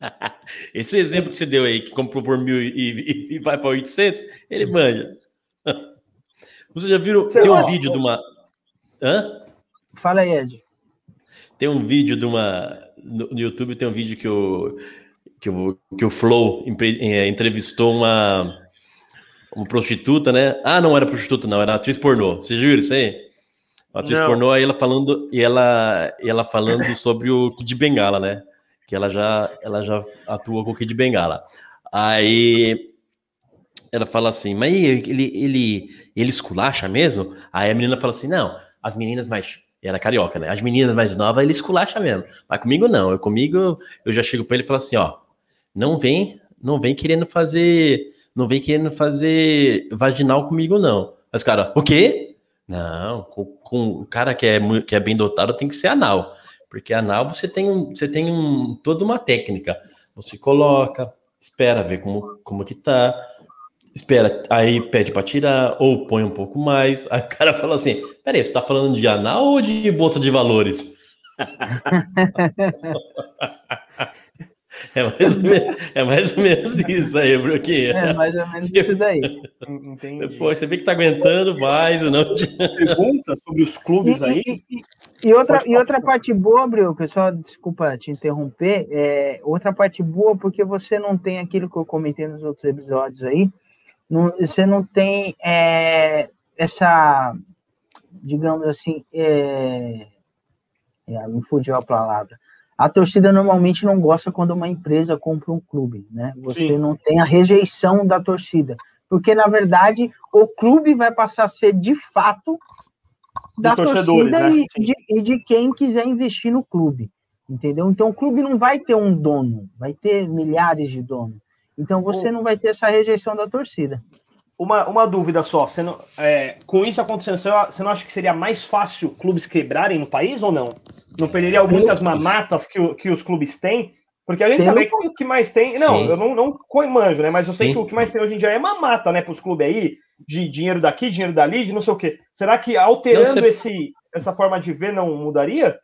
Esse exemplo que você deu aí, que comprou por mil e, e, e vai para 800, ele manja. Você já viram? Você tem um vídeo de uma. Hã? Fala aí, Ed. Tem um vídeo de uma. No, YouTube tem um vídeo que o, que o, que o Flow é, entrevistou uma, uma prostituta, né? Ah, não era prostituta, não, era atriz pornô. Vocês viram isso aí? Uma atriz não. pornô, aí ela falando, e ela, e ela falando sobre o Kid Bengala, né? Que ela já, ela já atuou com o Kid Bengala. Aí ela fala assim, mas ele, ele, ele esculacha mesmo? Aí a menina fala assim, não, as meninas mais era carioca, né? As meninas mais novas, ele esculacha mesmo. Mas comigo não. Eu comigo, eu já chego para ele e falo assim, ó, não vem, não vem querendo fazer, não vem querendo fazer vaginal comigo não. Mas cara, o quê? Não, com, com o cara que é que é bem dotado tem que ser anal, porque anal você tem um, você tem um toda uma técnica. Você coloca, espera ver como como que tá, espera, aí pede para tirar, ou põe um pouco mais. Aí o cara fala assim: peraí, você tá falando de anal ou de bolsa de valores? É mais, menos, é mais ou menos isso aí, Bruquinha. É mais ou menos isso daí. Entendi. Depois você vê que tá aguentando mais, não. Pergunta sobre os clubes e, aí. E, e, e outra, e outra parte boa, Bril, pessoal, desculpa te interromper. É, outra parte boa, porque você não tem aquilo que eu comentei nos outros episódios aí, não, você não tem é, essa, digamos assim, é, é, me fugiu a palavra. A torcida normalmente não gosta quando uma empresa compra um clube, né? Você Sim. não tem a rejeição da torcida, porque na verdade o clube vai passar a ser de fato da torcida né? e, de, e de quem quiser investir no clube, entendeu? Então o clube não vai ter um dono, vai ter milhares de donos. Então você não vai ter essa rejeição da torcida. Uma, uma dúvida só, você não, é, com isso acontecendo, você não acha que seria mais fácil clubes quebrarem no país ou não? Não perderia muitas mamatas que, que os clubes têm? Porque a gente sabe que o que mais tem. Sim. Não, eu não, não manjo, né? Mas eu Sim. sei que o que mais tem hoje em dia é mamata, né? Para os clubes aí, de dinheiro daqui, dinheiro dali, de não sei o quê. Será que alterando não, você... esse, essa forma de ver não mudaria?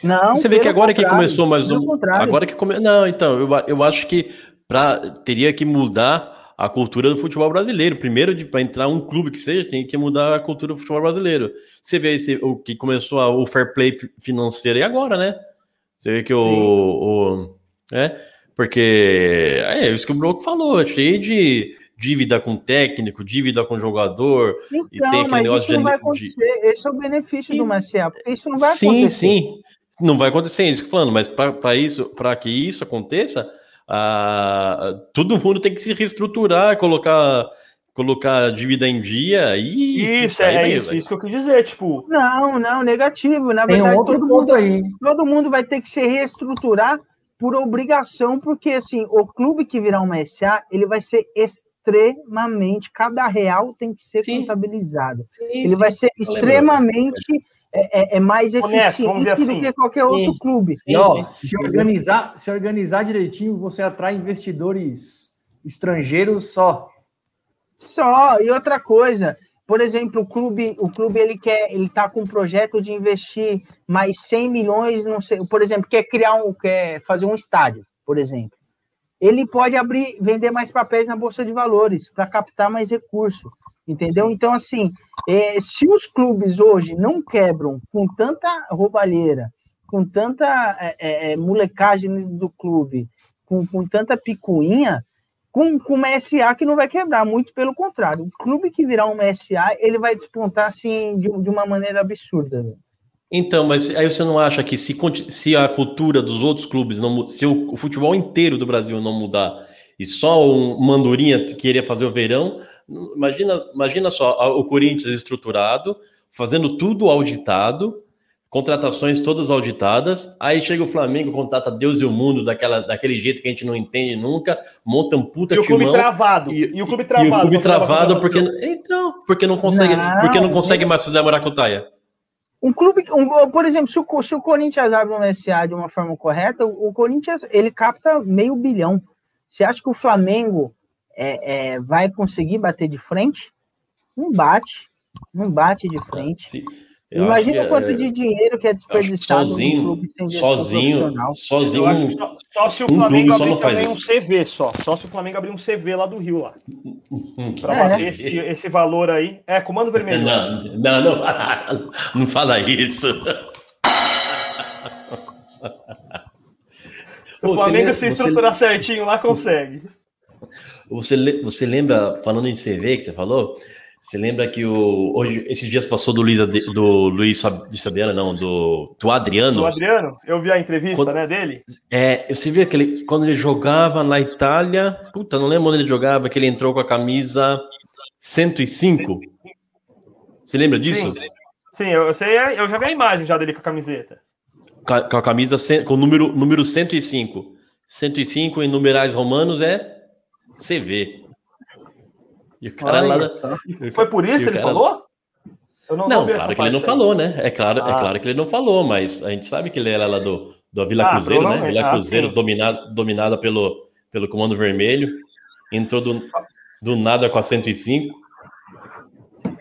Não. Você vê que agora que começou mais um. Agora que come... Não, então, eu, eu acho que pra, teria que mudar a cultura do futebol brasileiro. Primeiro, para entrar um clube que seja, tem que mudar a cultura do futebol brasileiro. Você vê esse, o que começou a, o fair play financeiro e agora, né? Você vê que o, o. é, porque é isso que o Broco falou, cheio de dívida com técnico, dívida com jogador. Então, e tem aquele negócio de, de, Esse é o benefício e, do porque isso não vai sim, acontecer. Sim, sim. Não vai acontecer, é isso que falando, mas para isso, para que isso aconteça, ah, todo mundo tem que se reestruturar, colocar colocar dívida em dia e isso é, é isso, isso que eu quis dizer, tipo não, não negativo, na verdade outro todo mundo aí. todo mundo vai ter que se reestruturar por obrigação, porque assim o clube que virar uma SA ele vai ser extremamente cada real tem que ser sim. contabilizado, sim, ele sim. vai ser extremamente é, é, é mais eficiente Honesto, assim. do que qualquer outro sim, clube. Sim, ó, se, organizar, se organizar direitinho, você atrai investidores estrangeiros só. Só. E outra coisa, por exemplo, o clube, o clube ele quer, ele tá com um projeto de investir mais 100 milhões, não sei, por exemplo, quer criar um, quer fazer um estádio, por exemplo. ele pode abrir, vender mais papéis na bolsa de valores para captar mais recurso, entendeu? Então, assim, é, se os clubes hoje não quebram com tanta roubalheira, com tanta é, é, é molecagem do clube, com, com tanta picuinha, com, com uma SA que não vai quebrar, muito pelo contrário. O clube que virar uma SA, ele vai despontar assim de, de uma maneira absurda. Então, mas aí você não acha que se, se a cultura dos outros clubes não se o, o, futebol inteiro do Brasil não mudar e só um Mandurinha querer fazer o verão, imagina, imagina só o Corinthians estruturado, fazendo tudo auditado, contratações todas auditadas, aí chega o Flamengo, contrata Deus e o mundo daquela, daquele jeito que a gente não entende nunca, monta um puta e o clube travado e, e, o clube travado, e o clube travado porque então, porque não consegue, não, porque não consegue mais fazer a maracutaia. Um clube, um, por exemplo, se o, se o Corinthians abre uma SA de uma forma correta, o, o, Corinthians ele capta meio bilhão. Você acha que o Flamengo é, é, vai conseguir bater de frente? Não bate, não bate de frente. Imagina o quanto é, de dinheiro que é desperdiçado sozinho, sozinho, sozinho. Só, só, se o um Flamengo abrir também um CV só, só se o Flamengo abrir um CV lá do Rio lá. Para é. esse, esse valor aí, é comando vermelho. Não, não, não, não fala isso. o Flamengo se estruturar você... certinho lá consegue. Você, você lembra, falando em CV que você falou, você lembra que o, hoje, esses dias passou do Luiz, do Luiz Fabiano, não, do, do Adriano. Do Adriano? Eu vi a entrevista quando, né, dele. É, você viu aquele, quando ele jogava na Itália, puta, não lembro onde ele jogava, que ele entrou com a camisa 105. Você lembra disso? Sim, Sim eu, sei, eu já vi a imagem já dele com a camiseta. Com a, com a camisa, com o número, número 105. 105 em numerais romanos é CV. E o cara Olha lá. Da... Foi por isso que ele cara... falou? não, não claro que ele não aí. falou, né? É claro, é ah. é claro que ele não falou, mas a gente sabe que ele era lá do, do Vila ah, Cruzeiro, né? Vila ah, Cruzeiro dominado, dominada pelo, pelo Comando Vermelho. Entrou do, do nada com a 105.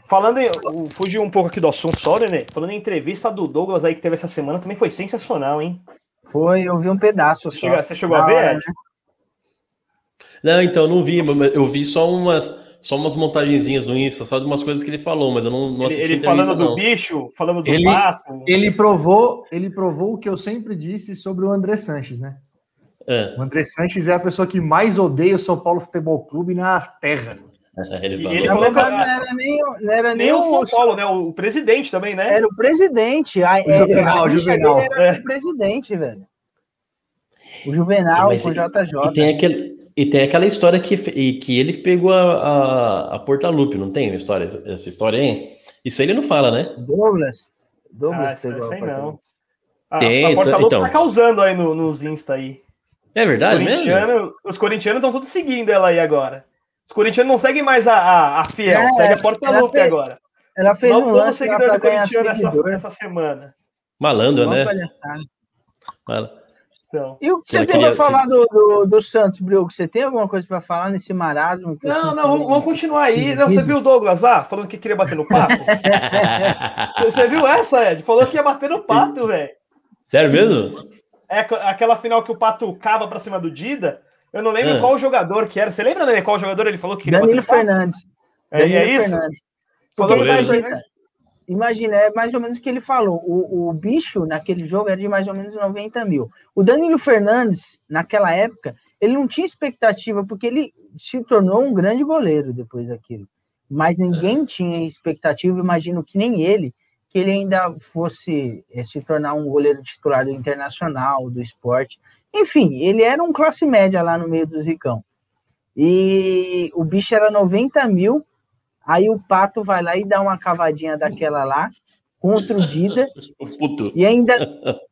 Falando em. Fugir um pouco aqui do assunto só, né? Falando em entrevista do Douglas aí que teve essa semana, também foi sensacional, hein? Foi, eu vi um pedaço. Você, chegou, você chegou a ver, Ed? Não, então, não vi, eu vi só umas só umas montagenzinhas no Insta, só de umas coisas que ele falou, mas eu não, não assisti Ele, ele falando do bicho, falando do ele, pato. Ele provou, ele provou o que eu sempre disse sobre o André Sanches, né? É. O André Sanches é a pessoa que mais odeia o São Paulo Futebol Clube na terra. ele falou, ele falou que não era nem, não era nem, nem o São Paulo, né? O presidente também, né? Era o presidente. A, o Juvenal, o Juvenal. Era é. o presidente, velho. O Juvenal, Mas, o JJ. E tem aquele, e tem aquela história que, que ele pegou a, a, a Portalupe, não tem história, essa história aí? Isso ele não fala, né? Douglas. Douglas ah, pegou sei não. A, tem, a Portalupe então. tá causando aí no, nos Insta aí. É verdade mesmo? Os corintianos estão todos seguindo ela aí agora. Os corintianos não seguem mais a, a, a Fiel, é, segue a Portalupe agora. Ela fez um lance seguidor do corintiano essa, essa semana. Malandra, né? Malandra. Então, e o que você tem para falar do, do, do, Santos, Brioco? Você tem alguma coisa para falar nesse marasmo? não, não, vamos, vamos, continuar aí. Não, você viu o Douglas lá, falando que queria bater no pato? você viu essa, Ed? Falou que ia bater no pato, velho. Sério mesmo? É aquela final que o pato cava para cima do Dida. Eu não lembro ah. qual jogador que era. Você lembra, né, qual jogador ele falou que queria Danilo bater no pato? Fernandes. É, Danilo é isso? Fernandes. Falou que Fernandes. Imagina, é mais ou menos o que ele falou. O, o bicho naquele jogo era de mais ou menos 90 mil. O Danilo Fernandes, naquela época, ele não tinha expectativa, porque ele se tornou um grande goleiro depois daquilo. Mas ninguém é. tinha expectativa, imagino que nem ele, que ele ainda fosse é, se tornar um goleiro titular do internacional, do esporte. Enfim, ele era um classe média lá no meio do Zicão. E o bicho era 90 mil Aí o Pato vai lá e dá uma cavadinha daquela lá, contra o Dida. E ainda,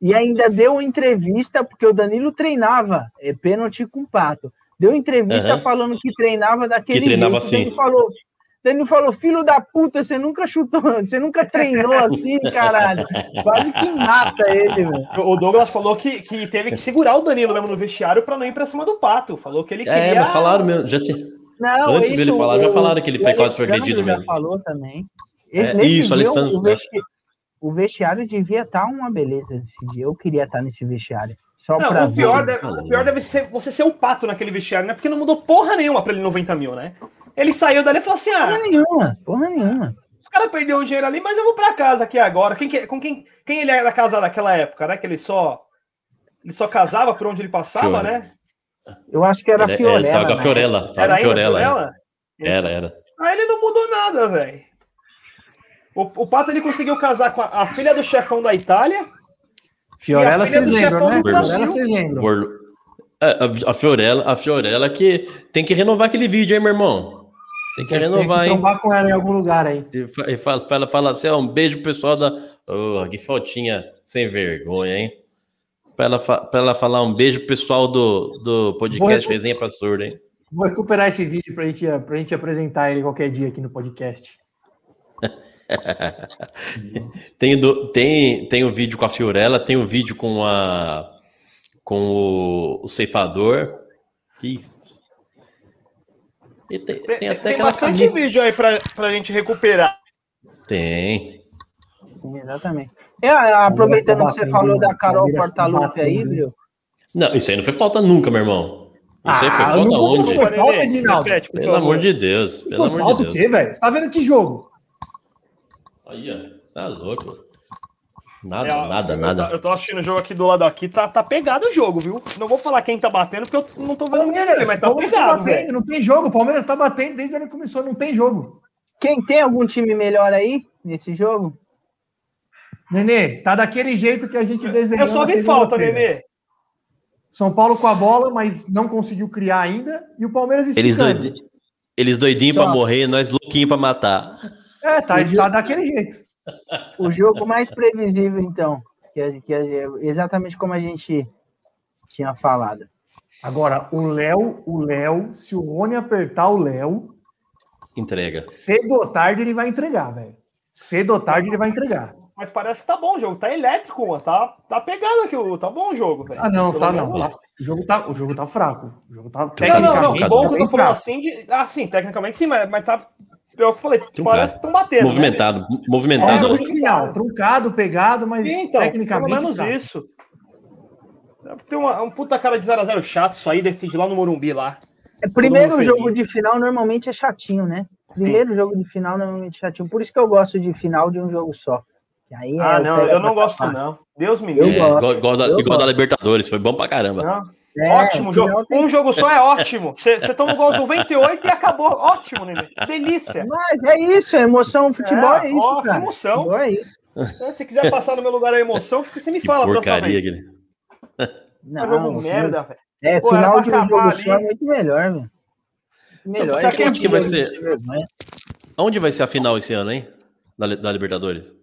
e ainda deu entrevista, porque o Danilo treinava é, pênalti com o Pato. Deu entrevista uhum. falando que treinava daquele que treinava jeito. Assim. falou, Danilo falou, filho da puta, você nunca chutou, você nunca treinou assim, caralho. Quase que mata ele, velho. O Douglas falou que, que teve que segurar o Danilo mesmo no vestiário para não ir para cima do Pato. Falou que ele queria... É, mas falaram mesmo, já tinha... Não, Antes isso, dele falar, já falaram que ele foi quase perdido mesmo. falou também. É, isso, Alessandro. O, vesti... o vestiário devia estar tá uma beleza nesse dia. Eu queria estar tá nesse vestiário. Só não, o, pior deve, o pior deve ser você ser o pato naquele vestiário, né? Porque não mudou porra nenhuma pra ele 90 mil, né? Ele saiu dali e falou assim: ah. Porra nenhuma, porra nenhuma. Os caras perderam o dinheiro ali, mas eu vou pra casa aqui agora. Quem, com quem, quem ele era casado naquela época, né? Que ele só. Ele só casava por onde ele passava, né? Eu acho que era ele, Fiorella. Ele tava com a Fiorella. Tava era Fiorella. Fiorella? Era, era. Aí ele não mudou nada, velho. O, o Pato ele conseguiu casar com a, a filha do chefão da Itália. Fiorella vocês lembram, né? Fiorella vocês lembram. É, a, a, Fiorella, a Fiorella que tem que renovar aquele vídeo, hein, meu irmão? Tem que renovar, tem que hein? com ela em algum lugar aí. E fala, fala, fala assim, ó, um beijo pro pessoal da. Oh, que faltinha sem vergonha, hein? Pra ela, pra ela falar um beijo pro pessoal do, do podcast Vou Resenha pra Surdo, hein? Vou recuperar esse vídeo pra gente, pra gente apresentar ele qualquer dia aqui no podcast. tem, do, tem, tem o vídeo com a Fiorella, tem o vídeo com a com o, o ceifador. E, e tem, tem, até tem bastante vídeo aí pra, pra gente recuperar. Tem. Sim, exatamente. É, aproveitando que você falou da Carol Portalupe aí, viu? Não, isso aí não foi falta nunca, meu irmão. Isso aí foi ah, falta onde? Foi falta, Edinaldo. Pelo amor de Deus. Pelo amor falta de Deus. o quê, velho? Você tá vendo que jogo? Aí, ó. Tá louco. Nada, é, nada, eu, nada. Eu tô assistindo o jogo aqui do lado aqui, tá, tá pegado o jogo, viu? Não vou falar quem tá batendo, porque eu não tô vendo Palmeiras, mas tá pegado, tá batendo, Não tem jogo, o Palmeiras tá batendo desde que começou, não tem jogo. Quem tem algum time melhor aí nesse jogo? Nenê, tá daquele jeito que a gente desenhou. Eu só vi falta, Nenê. São Paulo com a bola, mas não conseguiu criar ainda. E o Palmeiras Eles, doid... Eles doidinhos para morrer, nós louquinhos para matar. É, tá, tá daquele jeito. O jogo mais previsível, então. Que, que exatamente como a gente tinha falado. Agora, o Léo, o Léo, se o Rony apertar o Léo. Entrega. Cedo ou tarde ele vai entregar, velho. Cedo ou tarde ele vai entregar. Mas parece que tá bom o jogo, tá elétrico, mano. Tá, tá pegando aqui, tá bom o jogo, velho. Ah, não, tá não. Tá, o, jogo tá, o jogo tá fraco. O jogo tá. Não, não, não. Bom que eu tô falando assim de. Ah, sim, tecnicamente sim, mas, mas tá. Pior que eu falei, truncado. parece que estão batendo. Né? Movimentado, né? movimentado. É um jogo final, truncado, pegado, mas sim, então, tecnicamente. Pelo menos tá. isso. Tem uma, um puta cara de 0x0 chato, isso aí decide lá no Morumbi lá. É, primeiro jogo de final normalmente é chatinho, né? Primeiro sim. jogo de final normalmente é chatinho. Por isso que eu gosto de final de um jogo só. Aí é ah, não, eu não gosto, não. Deus me livre. É, igual, igual, da, igual da, Libertadores, foi bom pra caramba. É, ótimo jogo. Um jogo só é ótimo. Você toma um gol aos 98 e acabou. Ótimo, Nenê. Delícia. Mas é isso, a emoção, futebol é, é isso. Ó, que emoção. é isso. Se você quiser passar no meu lugar a emoção, você me fala. Porcaria, aquele. Não, é jogo merda, velho. É, Pô, final de um jogo ali. só é muito melhor, velho. Melhor. Sabe onde que vai ser? Onde vai ser a final esse ano, hein? Da, da Libertadores?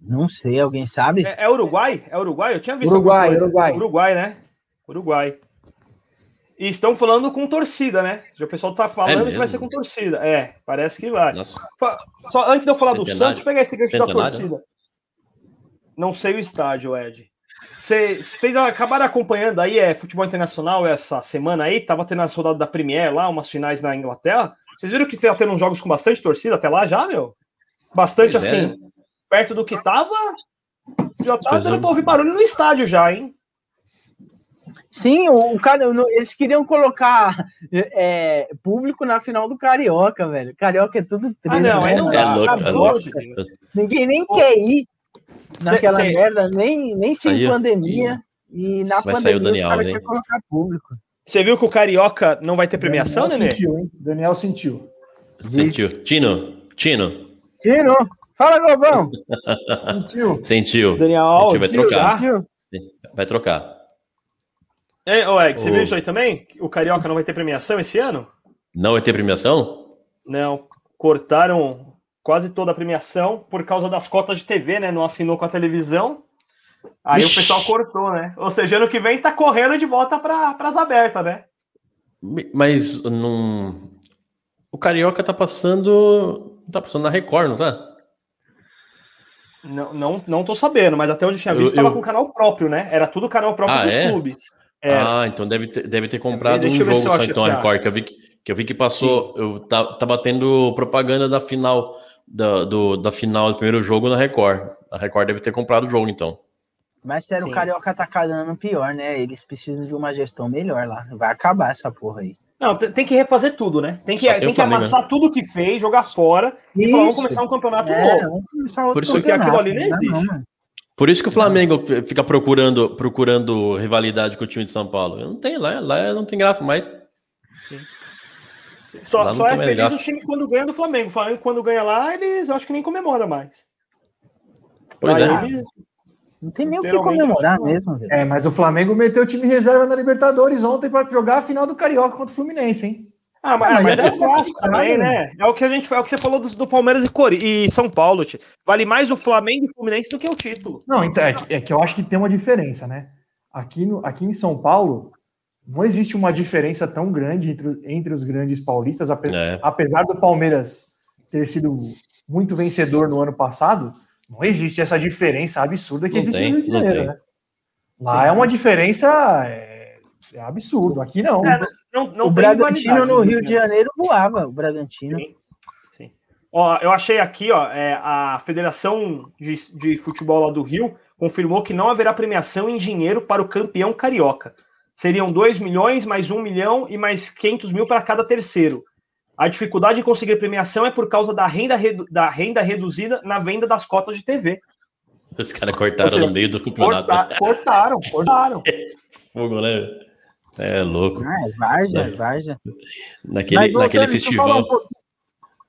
Não sei, alguém sabe? É, é, Uruguai? É Uruguai? Eu tinha visto. Uruguai, Uruguai. Uruguai, né? Uruguai. E estão falando com torcida, né? O pessoal tá falando é que vai ser com torcida. É, parece que vai. Nossa. Só antes de eu falar do Santos, pegar esse gancho da torcida. Não sei o estádio, Ed. Vocês acabaram acompanhando aí, é futebol internacional essa semana aí? Tava tendo as rodadas da Premier lá, umas finais na Inglaterra. Vocês viram que tá tendo uns jogos com bastante torcida até lá já, meu? Bastante pois é. assim. É perto do que tava, já tava dando pra ouvir barulho no estádio já, hein? Sim, o cara, eles queriam colocar é, público na final do Carioca, velho. Carioca é tudo triste. Ah, não, né? não. É louco, é louco. Ninguém nem Pô, quer ir naquela cê, merda, nem, nem sem saiu, pandemia. E na vai pandemia, o Daniel, os caras colocar público. Você viu que o Carioca não vai ter premiação, Daniel Sentiu, hein? Daniel sentiu. Sentiu. Tino, Tino. Tino. Fala, Galvão! Sentiu. Sentiu. Daniel Sentiu, vai trocar. Vai trocar. É, ô, Egg, você viu isso aí também? O Carioca não vai ter premiação esse ano? Não vai ter premiação? Não. Cortaram quase toda a premiação por causa das cotas de TV, né? Não assinou com a televisão. Aí Ixi. o pessoal cortou, né? Ou seja, ano que vem tá correndo de volta para as abertas, né? Mas não. O Carioca tá passando. Tá passando na Record, não tá? Não, não, não tô sabendo, mas até onde eu tinha visto, estava com canal próprio, né? Era tudo canal próprio ah, dos é? clubes. Era. Ah, então deve ter, deve ter comprado um jogo só então Record, que eu vi que, que, eu vi que passou. Sim. Eu tava tendo propaganda da final da, do, da final do primeiro jogo na Record. A Record deve ter comprado o jogo, então. Mas sério, o Carioca tá cada pior, né? Eles precisam de uma gestão melhor lá. Vai acabar essa porra aí. Não, tem que refazer tudo, né? Tem que, tem que amassar né? tudo que fez, jogar fora isso. e falar, vamos começar um campeonato é, novo. Por isso que aquilo ali não existe. Não, Por isso que o Flamengo fica procurando, procurando rivalidade com o time de São Paulo. Não tem lá, lá não tem graça mais. Só, só é feliz graça. o time quando ganha do Flamengo. O Flamengo, quando ganha lá, eles eu acho que nem comemora mais. Pois é. Eles, não tem nem o que comemorar mesmo. É, mas o Flamengo meteu o time reserva na Libertadores ontem para jogar a final do Carioca contra o Fluminense, hein? Ah, mas, mas é, é clássico também, né? É o que a gente é o que você falou do, do Palmeiras e, Cori e São Paulo. Tio. Vale mais o Flamengo e o Fluminense do que o título. Não, então é que, é que eu acho que tem uma diferença, né? Aqui, no, aqui em São Paulo, não existe uma diferença tão grande entre, entre os grandes paulistas, ape, é. apesar do Palmeiras ter sido muito vencedor no ano passado não existe essa diferença absurda que não existe tem, no Rio de Janeiro, né? Lá é uma diferença é, é absurdo. Aqui não. É, não, não o Bragantino no Rio de Janeiro voava, o Bragantino. Sim, sim. Ó, eu achei aqui, ó, é, a Federação de, de Futebol lá do Rio confirmou que não haverá premiação em dinheiro para o campeão carioca. Seriam 2 milhões, mais 1 milhão e mais 500 mil para cada terceiro. A dificuldade de conseguir premiação é por causa da renda, da renda reduzida na venda das cotas de TV. Os caras cortaram seja, no meio do campeonato. Corta, cortaram, cortaram. Fogo, né? É louco. Ah, é Varja, é. Varja. Naquele, naquele festival. Deixa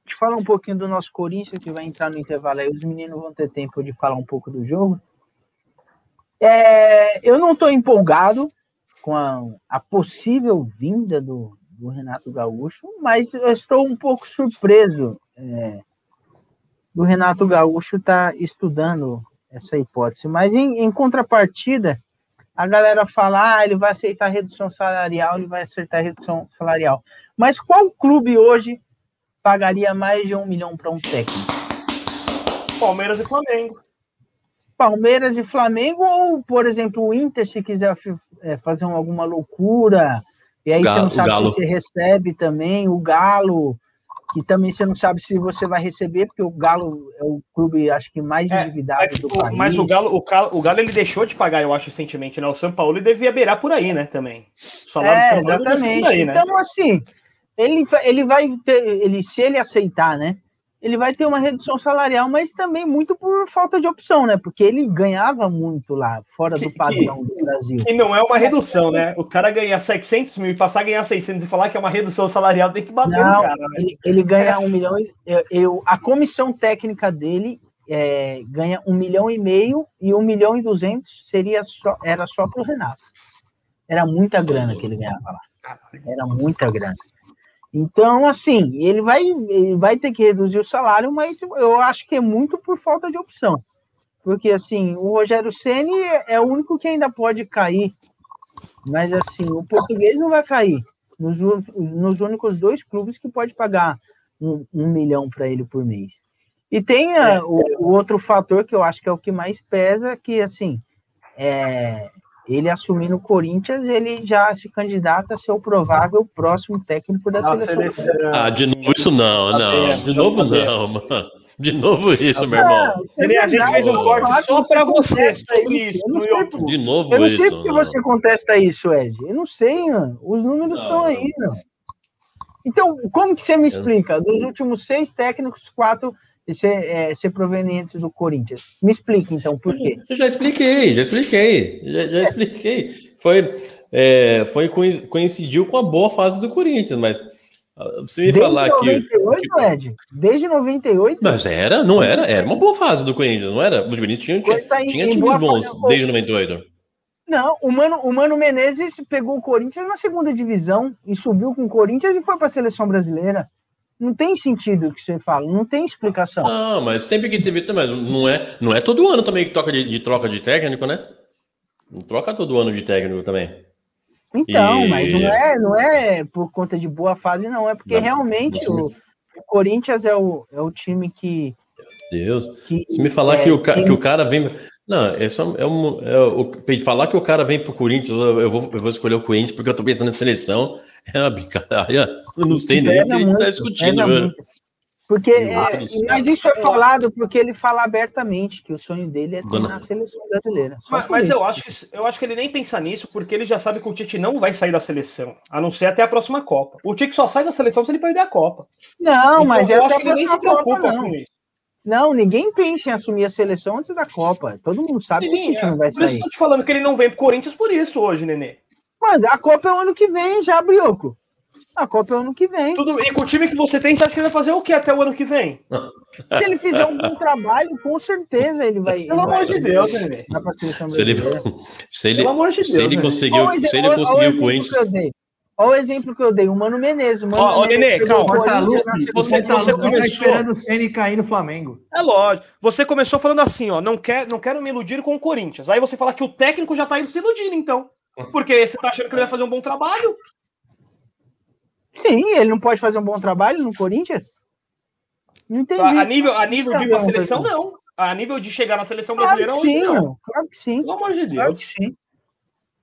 eu, falar um pouquinho do nosso Corinthians, que vai entrar no intervalo aí. Os meninos vão ter tempo de falar um pouco do jogo. É, eu não estou empolgado com a, a possível vinda do, do Renato Gaúcho, mas eu estou um pouco surpreso é, do Renato Gaúcho estar tá estudando essa hipótese. Mas em, em, contrapartida, a galera fala: ah, ele vai aceitar redução salarial, ele vai aceitar redução salarial. Mas qual clube hoje pagaria mais de um milhão para um técnico? Palmeiras e Flamengo. Palmeiras e Flamengo, ou, por exemplo, o Inter, se quiser é, fazer alguma loucura, e aí Galo, você não sabe se você recebe também, o Galo, que também você não sabe se você vai receber, porque o Galo é o clube, acho que, mais endividado é, é, do país. Mas o Galo, o, Galo, o Galo ele deixou de pagar, eu acho, recentemente, né? O São Paulo devia beirar por aí, né, também. O é, exatamente. Aí, né? Então, assim, ele, ele vai ter, ele, se ele aceitar, né? Ele vai ter uma redução salarial, mas também muito por falta de opção, né? Porque ele ganhava muito lá, fora do padrão que, do Brasil. E não é uma redução, né? O cara ganhar 700 mil e passar a ganhar 600 e falar que é uma redução salarial, tem que bater não, no cara. Né? Ele, ele ganha um milhão, eu, eu, a comissão técnica dele é, ganha um milhão e meio e um milhão e duzentos seria só, era só para o Renato. Era muita grana que ele ganhava lá. Era muita grana. Então, assim, ele vai, ele vai ter que reduzir o salário, mas eu acho que é muito por falta de opção. Porque, assim, o Rogério Ceni é o único que ainda pode cair. Mas, assim, o português não vai cair. Nos, nos únicos dois clubes que pode pagar um, um milhão para ele por mês. E tem a, é. o, o, outro fator que eu acho que é o que mais pesa, que, assim, é, ele assumindo o Corinthians, ele já se candidata a ser o provável próximo técnico da seleção. seleção. Ah, de novo isso não, não. De novo não, mano. De novo isso, meu irmão. Ele, a gente fez um corte só para você sobre isso no YouTube. De novo eu não sei porque você contesta isso, Ed. Eu não sei, mano. Os números estão aí, mano. Então, como que você me explica? Dos últimos seis técnicos, quatro ser, é, ser provenientes do Corinthians. Me explique, então, por quê? Eu já expliquei, já expliquei, já, já expliquei. Foi, é, foi coincidiu com a boa fase do Corinthians, mas ah, você me Desde falar 98, que. Ed? Desde 98? Mas era, não era, era uma boa fase do Corinthians, não era? O Corinthians tinha, tinha, tá tinha times bons desde 98. Não, o Mano, o Mano Menezes pegou o Corinthians na segunda divisão e subiu com o Corinthians e foi para a seleção brasileira. Não tem sentido o que você fala, não tem explicação. Não, mas sempre que teve também, não é, não é todo ano também que toca de, de troca de técnico, né? Não troca todo ano de técnico também. Então, e... mas não é, não é por conta de boa fase, não. É porque não, realmente o, o, Corinthians é o, é o time que. Deus. Que, Se me falar é, que, o, que o cara vem. Não, é só. É um, é, o, falar que o cara vem pro Corinthians, eu vou, eu vou escolher o Corinthians porque eu tô pensando em seleção. É uma brincadeira. Eu não sei nem o que a gente tá discutindo, velho. Porque, é, mas isso é falado porque ele fala abertamente que o sonho dele é treinar a seleção brasileira. Mas, mas eu, acho que, eu acho que ele nem pensa nisso porque ele já sabe que o Tite não vai sair da seleção, a não ser até a próxima Copa. O Tite só sai da seleção se ele perder a Copa. Não, então, mas eu acho que ele nem se preocupa Copa, com isso. Não, ninguém pensa em assumir a seleção antes da Copa. Todo mundo sabe Sim, que o Tite é. não vai sair. Por isso que eu tô te falando que ele não vem pro Corinthians por isso hoje, Nenê. Mas a Copa é o ano que vem já, Brioco. A Copa é o ano que vem. Tudo, e com o time que você tem, você acha que ele vai fazer o que até o ano que vem? Se ele fizer um bom trabalho, com certeza ele vai. Pelo amor de Deus, né? Se ele, se ele, Pelo amor de Deus, se ele conseguiu, olha, se ele conseguiu o Corinthians. Olha o exemplo que eu dei, o Mano Menezes. O Mano ó, Menezes, Nenê, calma. você, você começou... tá esperando o Ceni cair no Flamengo. É lógico. Você começou falando assim, ó, não, quer, não quero me iludir com o Corinthians. Aí você fala que o técnico já tá indo se iludindo, então. Porque você tá achando que ele vai fazer um bom trabalho? Sim, ele não pode fazer um bom trabalho no Corinthians? Não entendi. A nível, a nível de ir pra seleção, não. A nível de chegar na seleção brasileira, claro sim, não. Claro que sim. Pelo amor de Deus. Claro que sim.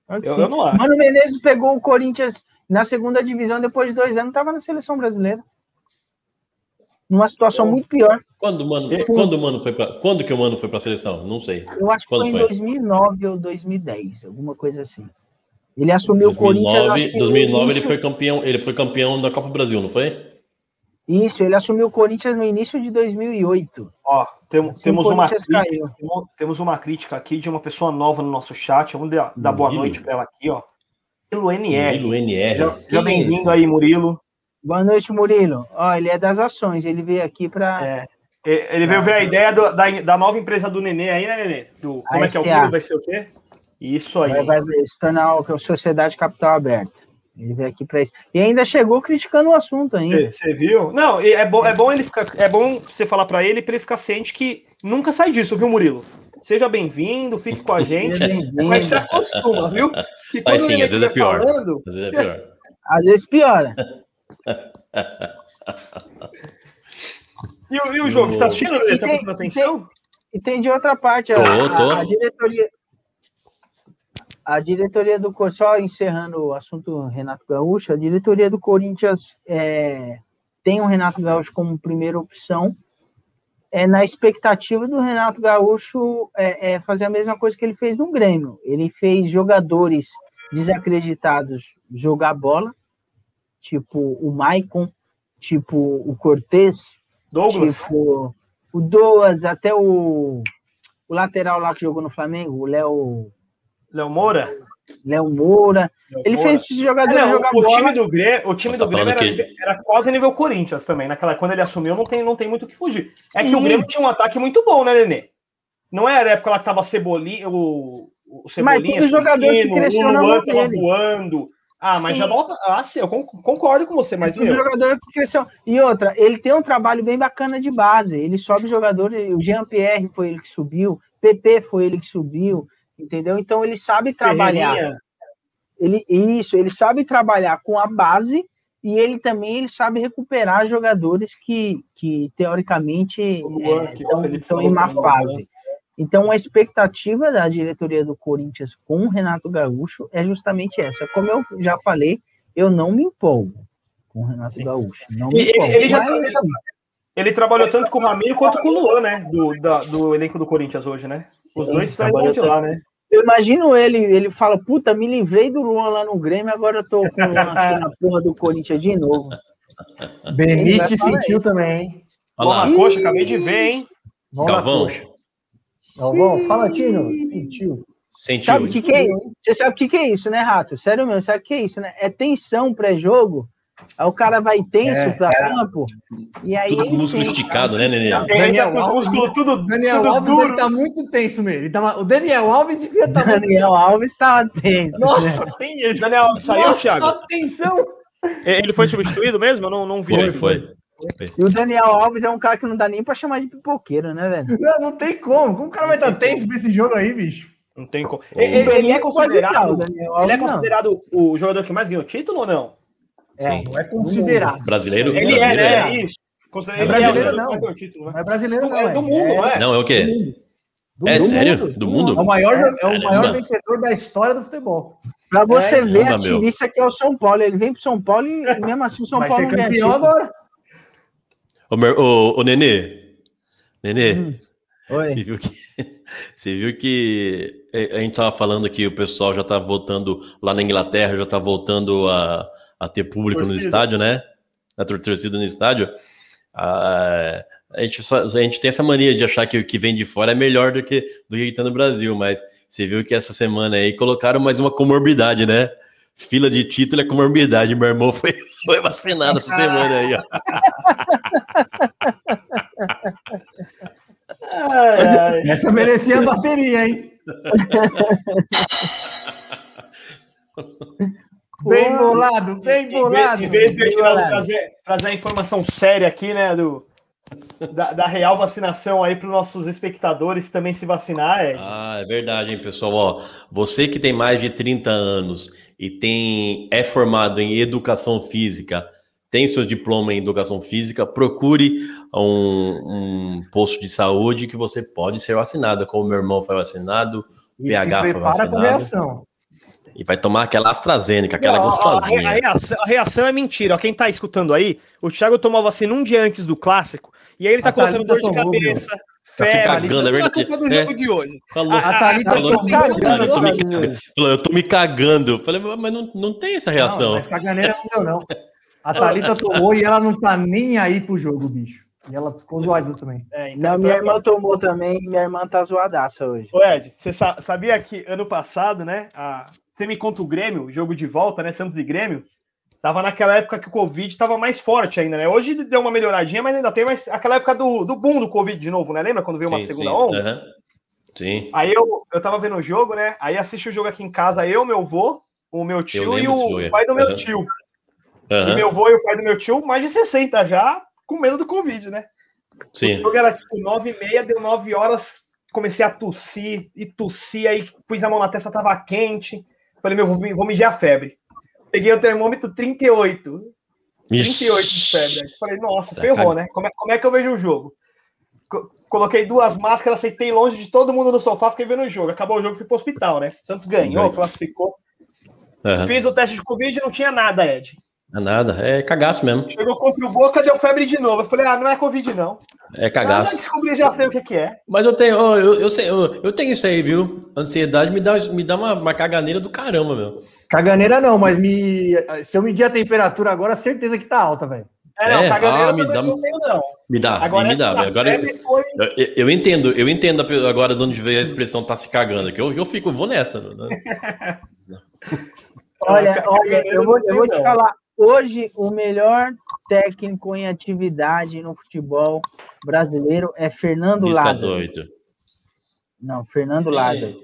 Claro que eu, sim. eu não acho. Mano Menezes pegou o Corinthians na segunda divisão depois de dois anos, estava na seleção brasileira. Numa situação eu... muito pior. Quando o Mano, quando o Mano foi para quando que o Mano foi para a seleção? Não sei. Eu acho quando que foi em 2009 ou 2010, alguma coisa assim. Ele assumiu 2009, o Corinthians. 2009 ele foi campeão, ele foi campeão da Copa do Brasil, não foi? Isso, ele assumiu o Corinthians no início de 2008. Ó, tem, assim, temos uma crítica, temos uma crítica aqui de uma pessoa nova no nosso chat. Vamos dar, dar boa noite para ela aqui, ó. Murilo NR. Murilo NR. Já, bem-vindo aí, Murilo. Boa noite, Murilo. Ó, ele é das ações, ele veio aqui para. É. Ele veio ver a ideia do, da, da nova empresa do Nenê aí, né, Nenê? Do, como é que é o Murilo? Vai ser o quê? Isso aí. Vai, vai se tornar a Sociedade Capital Aberta. Ele veio aqui para isso. E ainda chegou criticando o assunto ainda. Você viu? Não, é bom, é bom ele ficar. É bom você falar para ele para ele ficar ciente que nunca sai disso, viu, Murilo? Seja bem-vindo, fique com a gente. Mas se acostuma, viu? Que Mas sim, às vezes é pior. Falando... Às vezes é pior. às vezes piora. e, o, e o jogo? Você está assistindo? Tá prestando atenção? E tem de outra parte. Tô, a, tô. a diretoria, a diretoria do só encerrando o assunto Renato Gaúcho, a diretoria do Corinthians é, tem o Renato Gaúcho como primeira opção, é na expectativa do Renato Gaúcho é, é fazer a mesma coisa que ele fez no Grêmio. Ele fez jogadores desacreditados jogar bola, tipo o Maicon, tipo o Cortez, Douglas. tipo o Douglas, até o, o lateral lá que jogou no Flamengo, o Léo Léo Moura? Léo Moura. Léo ele Moura. fez esses jogadores é, jogar o, bola. Time do Grêmio, o time do Grêmio era, que... era, quase nível Corinthians também. Naquela, quando ele assumiu, não tem, não tem muito o que fugir. É Sim. que o Grêmio tinha um ataque muito bom, né, Nenê? Não era a época lá que tava Cebolinha, o, o Cebolinha, mas jogador que cresceu o Luan tava voando. Ah, mas Sim. já volta. Ah, sim, eu concordo com você, mas. O jogador que cresceu. E outra, ele tem um trabalho bem bacana de base. Ele sobe jogador. O Jean Pierre foi ele que subiu, PP foi ele que subiu entendeu? Então ele sabe trabalhar. Ele, isso, ele sabe trabalhar com a base e ele também ele sabe recuperar jogadores que, que teoricamente é, estão em má fase. Então a expectativa da diretoria do Corinthians com o Renato Gaúcho é justamente essa. Como eu já falei, eu não me empolgo com o Renato Sim. Gaúcho. Não me empolgo. Ele, ele, já, ele, já, ele trabalhou tanto com o Ramiro quanto com o Luan, né? Do, da, do elenco do Corinthians hoje, né? Os dois saíram de lá, né? Eu imagino ele, ele fala, puta, me livrei do Luan lá no Grêmio, agora eu tô com o Luan na porra do Corinthians de novo. Benite sentiu também, hein? Olha na coxa, acabei de ver, hein? Galvão. Galvão, fala, Tino. Sentiu. Sentiu. Sabe o que, que é? Você sabe o que, que é isso, né, Rato? Sério mesmo, sabe o que é isso, né? É tensão pré-jogo Aí o cara vai tenso é, pra é. campo. E aí, tudo com músculo sim, esticado, né, Nenê? Daniel tá Alves, músculo tudo, Daniel tudo Alves duro. tá muito tenso mesmo. Ele tá, o Daniel Alves devia estar. Tá Daniel muito... Alves tá tenso. Nossa, né? tem Daniel Alves saiu, Nossa, Thiago. atenção! Ele foi substituído mesmo? Eu não, não vi. Foi, foi. E o Daniel Alves é um cara que não dá nem pra chamar de pipoqueiro, né, velho? Não, não tem como. Como o cara vai estar tá tenso pra esse jogo aí, bicho? Não tem como. Ele, ele, é considerado, ele é considerado o jogador que mais ganhou título ou não? É, não é considerado. Brasileiro? Ele brasileiro é, né? Isso. É brasileiro, não. É, título, né? não é brasileiro, não. É do mundo, não é? Não, é o quê? Do é sério? Mundo. Do mundo? É o maior, é o maior vencedor da história do futebol. Pra você é, ver, a tirista que é o São Paulo. Ele vem pro São Paulo e mesmo assim o São Vai Paulo ser campeão agora. Ô, ô, ô Nenê, Nenê, hum. você viu que você viu que a gente tava falando que o pessoal já tá voltando lá na Inglaterra, já tá voltando a, a ter público torcida. no estádio, né? A torcida no estádio. A, a, gente só, a gente tem essa mania de achar que o que vem de fora é melhor do que do que tá no Brasil, mas você viu que essa semana aí colocaram mais uma comorbidade, né? Fila de título é comorbidade. Meu irmão foi, foi vacinado essa semana aí, ó. Ai, ai. Essa merecia a bateria, hein? bem bolado, bem bolado. Em vez, em vez de trazer, trazer a informação séria aqui, né, do, da, da, real vacinação aí para os nossos espectadores também se vacinar. Ed. Ah, é verdade, hein, pessoal. Ó, você que tem mais de 30 anos e tem é formado em educação física, tem seu diploma em educação física, procure um, um posto de saúde que você pode ser vacinado, como meu irmão foi vacinado, o PH foi vacinado. E vai tomar aquela AstraZeneca, aquela Não, gostosinha. A, reação, a, reação, é mentira. Ó, quem tá escutando aí, o Thiago tomou vacina um dia antes do clássico, e aí ele tá a colocando dor de cabeça, meu. Tá se cagando, é verdade. culpa do é. jogo de hoje. Falou, a, a Thalita falou, eu, tô me cagando, eu, tô me cagando, eu tô me cagando. Falei, mas não, não tem essa reação. Não, mas caganeira não deu, não. A Thalita tomou e ela não tá nem aí pro jogo, bicho. E ela ficou zoada também. É, então, não, minha então, irmã tomou também minha irmã tá zoadaça hoje. Ô, Ed, você sabia que ano passado, né? A... Você me conta o Grêmio, jogo de volta, né? Santos e Grêmio. Tava naquela época que o Covid tava mais forte ainda, né? Hoje deu uma melhoradinha, mas ainda tem mais aquela época do, do boom do Covid de novo, né? Lembra quando veio uma sim, segunda sim. onda? Uhum. Sim. Aí eu, eu tava vendo o jogo, né? Aí assisti o jogo aqui em casa, eu, meu avô, o meu tio e o pai do meu uhum. tio. Uhum. E meu avô e o pai do meu tio, mais de 60 já, com medo do Covid, né? Sim. O jogo era tipo 9 e meia, deu 9 horas, comecei a tossir e tossir, aí pus a mão na testa, tava quente. Falei, meu, vou, vou medir a febre. Peguei o termômetro 38. Ixi. 38 de febre. Falei, nossa, tá ferrou, né? Como é, como é que eu vejo o jogo? Coloquei duas máscaras, aceitei longe de todo mundo no sofá, fiquei vendo o jogo. Acabou o jogo, fui pro hospital, né? Santos ganhou, classificou. Uhum. Fiz o teste de Covid e não tinha nada, Ed. É nada, é cagaço mesmo. Chegou contra o Boca, deu febre de novo. Eu falei, ah, não é Covid, não. É cagaço. Ah, descobri, já sei o que, que é. Mas eu tenho, eu, eu, sei, eu, eu, tenho isso aí, viu? Ansiedade me dá, me dá uma, uma caganeira do caramba, meu. Caganeira não, mas me, se eu medir a temperatura agora, certeza que tá alta, velho. É, não, é, caganeira ah, me dá, não tenho, não. Me dá, agora, me dá. Agora eu, foi... eu, eu, entendo, eu entendo agora de onde veio a expressão tá se cagando, que eu, eu fico, vou nessa. Né? olha, olha, eu vou, eu vou te falar, Hoje, o melhor técnico em atividade no futebol brasileiro é Fernando Bisca Lázaro. doido. Não, Fernando Lázaro.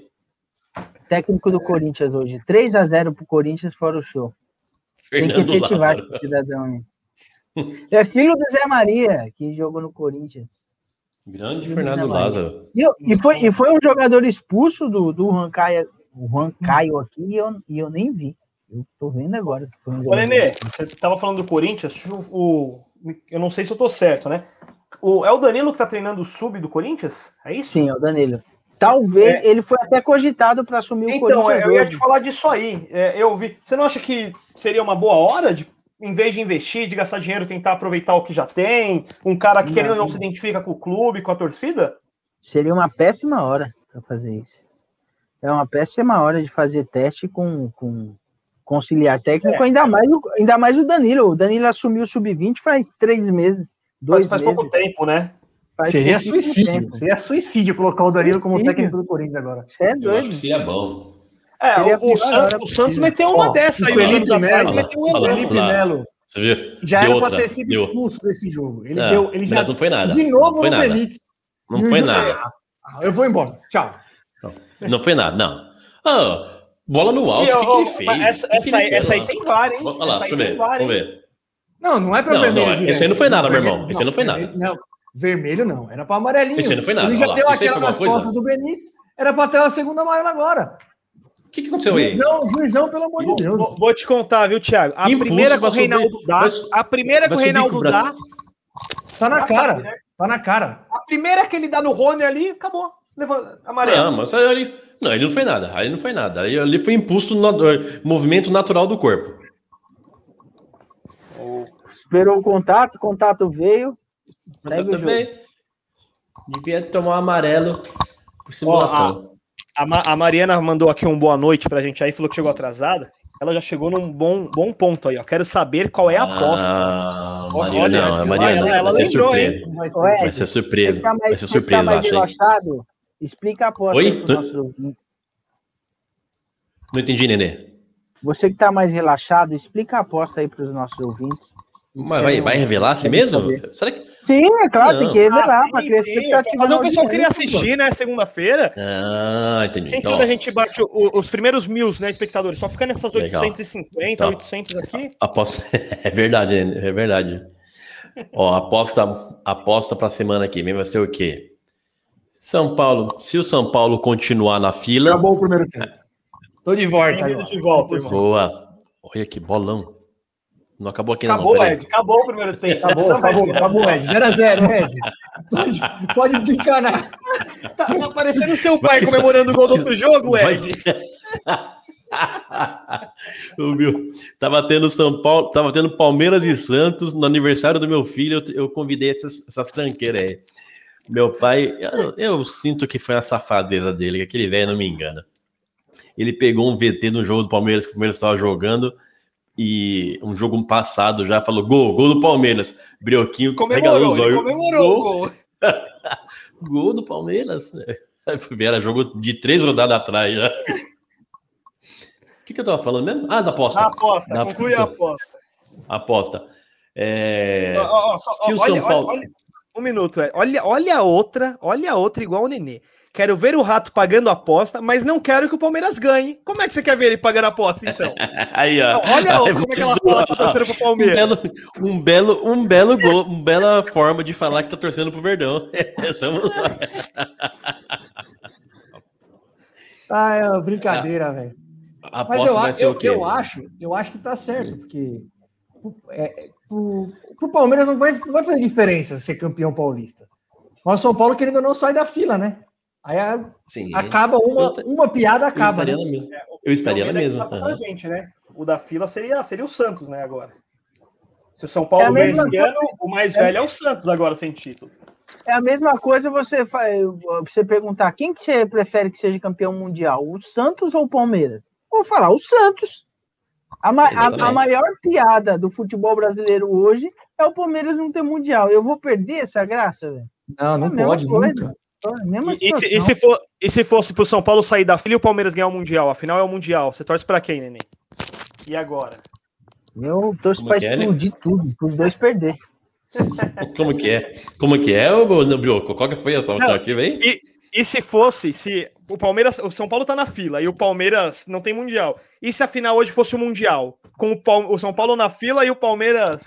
Técnico do Corinthians hoje. 3 a 0 pro Corinthians fora o show. Fernando Tem que efetivar esse cidadão É filho do Zé Maria, que jogou no Corinthians. Grande Fernando Lázaro. E, e, foi, e foi um jogador expulso do, do o Caio aqui e eu, e eu nem vi. Eu tô vendo agora. Que foi um Ô, Nenê, você tava falando do Corinthians, o, eu não sei se eu tô certo, né? O, é o Danilo que tá treinando o sub do Corinthians? É isso? Sim, é o Danilo. Talvez é. ele foi até cogitado para assumir então, o Corinthians. Então, eu ia te falar disso aí. É, eu vi. Você não acha que seria uma boa hora de, em vez de investir, de gastar dinheiro, tentar aproveitar o que já tem? Um cara que não. querendo não se identifica com o clube, com a torcida? Seria uma péssima hora para fazer isso. É uma péssima hora de fazer teste com, com conciliar técnico, é. ainda, mais, ainda mais o Danilo. O Danilo assumiu o sub-20 faz três meses. Dois faz, faz pouco tempo, né? Faz seria suicídio. Tempo. Seria suicídio colocar o Danilo suicídio. como técnico do Corinthians agora. É doido. Eu acho que seria bom. É, seria o, o, Santos, o Santos meteu uma dessa aí, Felipe Melo. Meteu um Felipe Melo. Você viu? Já era para ter sido expulso desse jogo. Ele, deu, ele já. Mas não foi nada. De novo foi no nada. Benítez. Não foi nada. Ah, eu vou embora. Tchau. Não, não foi nada, não. Ah, Bola no alto, o que, que, ele fez? Essa, que essa, que aí, essa aí tem VAR, hein? Olha lá, deixa eu ver. Vamos ver. Não, não é para vermelho. Não, esse aí não foi nada, meu irmão. Esse aí não foi nada. Não, vermelho não. Era para amarelinho. Esse aí não foi nada. Ele já deu aquela nas costas do Benítez. Era para ter a segunda amarela agora. O que, que aconteceu aí? Juizão, juizão, pelo amor de Deus. Vou, vou, te contar, viu, Thiago? A Impulso primeira que o Reinaldo dá. Mas, a primeira que o Reinaldo dá. Tá na cara. Tá na cara. A primeira que ele dá no Rony ali, acabou. Levanta, amarelo. Não, mas ali. Não, ele não foi nada. Aí não foi nada. Aí ali foi impulso no movimento natural do corpo. Esperou o contato, o contato veio. Segue também. Devia tomar um amarelo por simulação. Ó, a, a, a, Mariana mandou aqui um boa noite pra gente aí, falou que chegou atrasada. Ela já chegou num bom, bom ponto aí, ó. Quero saber qual é a aposta. Ah, Mariana, Olha, não, a Mariana, ela, ela vai, lembrou, ser surpresa. vai ser surpresa. Vai ser surpresa, tá acho. Relaxado, explica a aposta Oi? Não... não entendi, Nenê. Você que tá mais relaxado, explica a aposta aí para os nossos ouvintes. Mas vai, vai revelar assim mesmo? Será que... Sim, é claro, não. tem que revelar. Ah, sim, sim. Fazer o pessoal queria assistir, né? Segunda-feira. Ah, entendi. Quem então... sabe a gente bate o, os primeiros mil, né, espectadores? Só fica nessas Legal. 850, então, 800 aqui. Aposta... É verdade, é verdade. Ó, aposta, aposta para a semana aqui. Vai ser o quê? São Paulo. Se o São Paulo continuar na fila. Acabou o primeiro tempo. Tô de volta. De volta, Boa. Olha que bolão. Não acabou aqui, acabou, não. Ed. Acabou o primeiro tempo. Acabou, acabou, acabou, Ed. 0x0, Ed. Pode, pode desencanar. Tá, tá parecendo seu pai Vai, comemorando o gol do outro jogo, Ed. o meu, tava tendo São Paulo, tava tendo Palmeiras e Santos no aniversário do meu filho. Eu, eu convidei essas, essas tranqueiras aí. Meu pai, eu, eu, sinto que foi a safadeza dele, que aquele velho não me engana. Ele pegou um VT no jogo do Palmeiras que o Palmeiras estava jogando e um jogo passado já falou gol, gol do Palmeiras. Brioquinho comemorou, comemorou gol. Gol. gol do Palmeiras. Era jogo de três rodadas atrás já. O que, que eu tava falando mesmo? Ah, da aposta. Da aposta, da... conclui a aposta. Aposta. É... Oh, oh, só, Se o olha, São Paulo... Olha, olha, um minuto, é. olha, olha a outra, olha a outra igual o Nenê. Quero ver o Rato pagando aposta, mas não quero que o Palmeiras ganhe. Como é que você quer ver ele pagando aposta, então? Aí, ó. Olha como é que ela fala tá torcendo pro Palmeiras. Um belo, um belo, um belo gol, uma bela forma de falar que tá torcendo pro Verdão. ah, é brincadeira, é. velho. Mas eu, eu, eu, acho, eu acho que tá certo, porque é, pro, pro Palmeiras não vai, não vai fazer diferença ser campeão paulista. Mas o São Paulo, querendo ou não, sai da fila, né? Aí Sim, acaba uma, eu, uma piada, acaba. Eu estaria né? na mesma. Eu estaria na mesma. Pra gente, né? O da fila seria, seria o Santos, né? Agora. Se o São Paulo é ganha esse ano, o mais velho é o Santos agora sem título. É a mesma coisa você, você perguntar quem que você prefere que seja campeão mundial, o Santos ou o Palmeiras? Vou falar o Santos. A, a, a, maior piada do futebol brasileiro hoje é o Palmeiras não ter mundial. Eu vou perder essa graça, velho? Não, não é pode, nunca. E, e, se, e, se for, e se fosse pro São Paulo sair da fila e o Palmeiras ganhar o Mundial? Afinal é o Mundial. Você torce pra quem, Neném? E agora? Eu torço pra é, explodir né? tudo, pros dois perder. Como que é? Como que é, ô Brioco? Qual que foi essa alternativa aí? E, e se fosse, se o Palmeiras, o São Paulo tá na fila e o Palmeiras não tem Mundial. E se a final hoje fosse o Mundial? Com o, o São Paulo na fila e o Palmeiras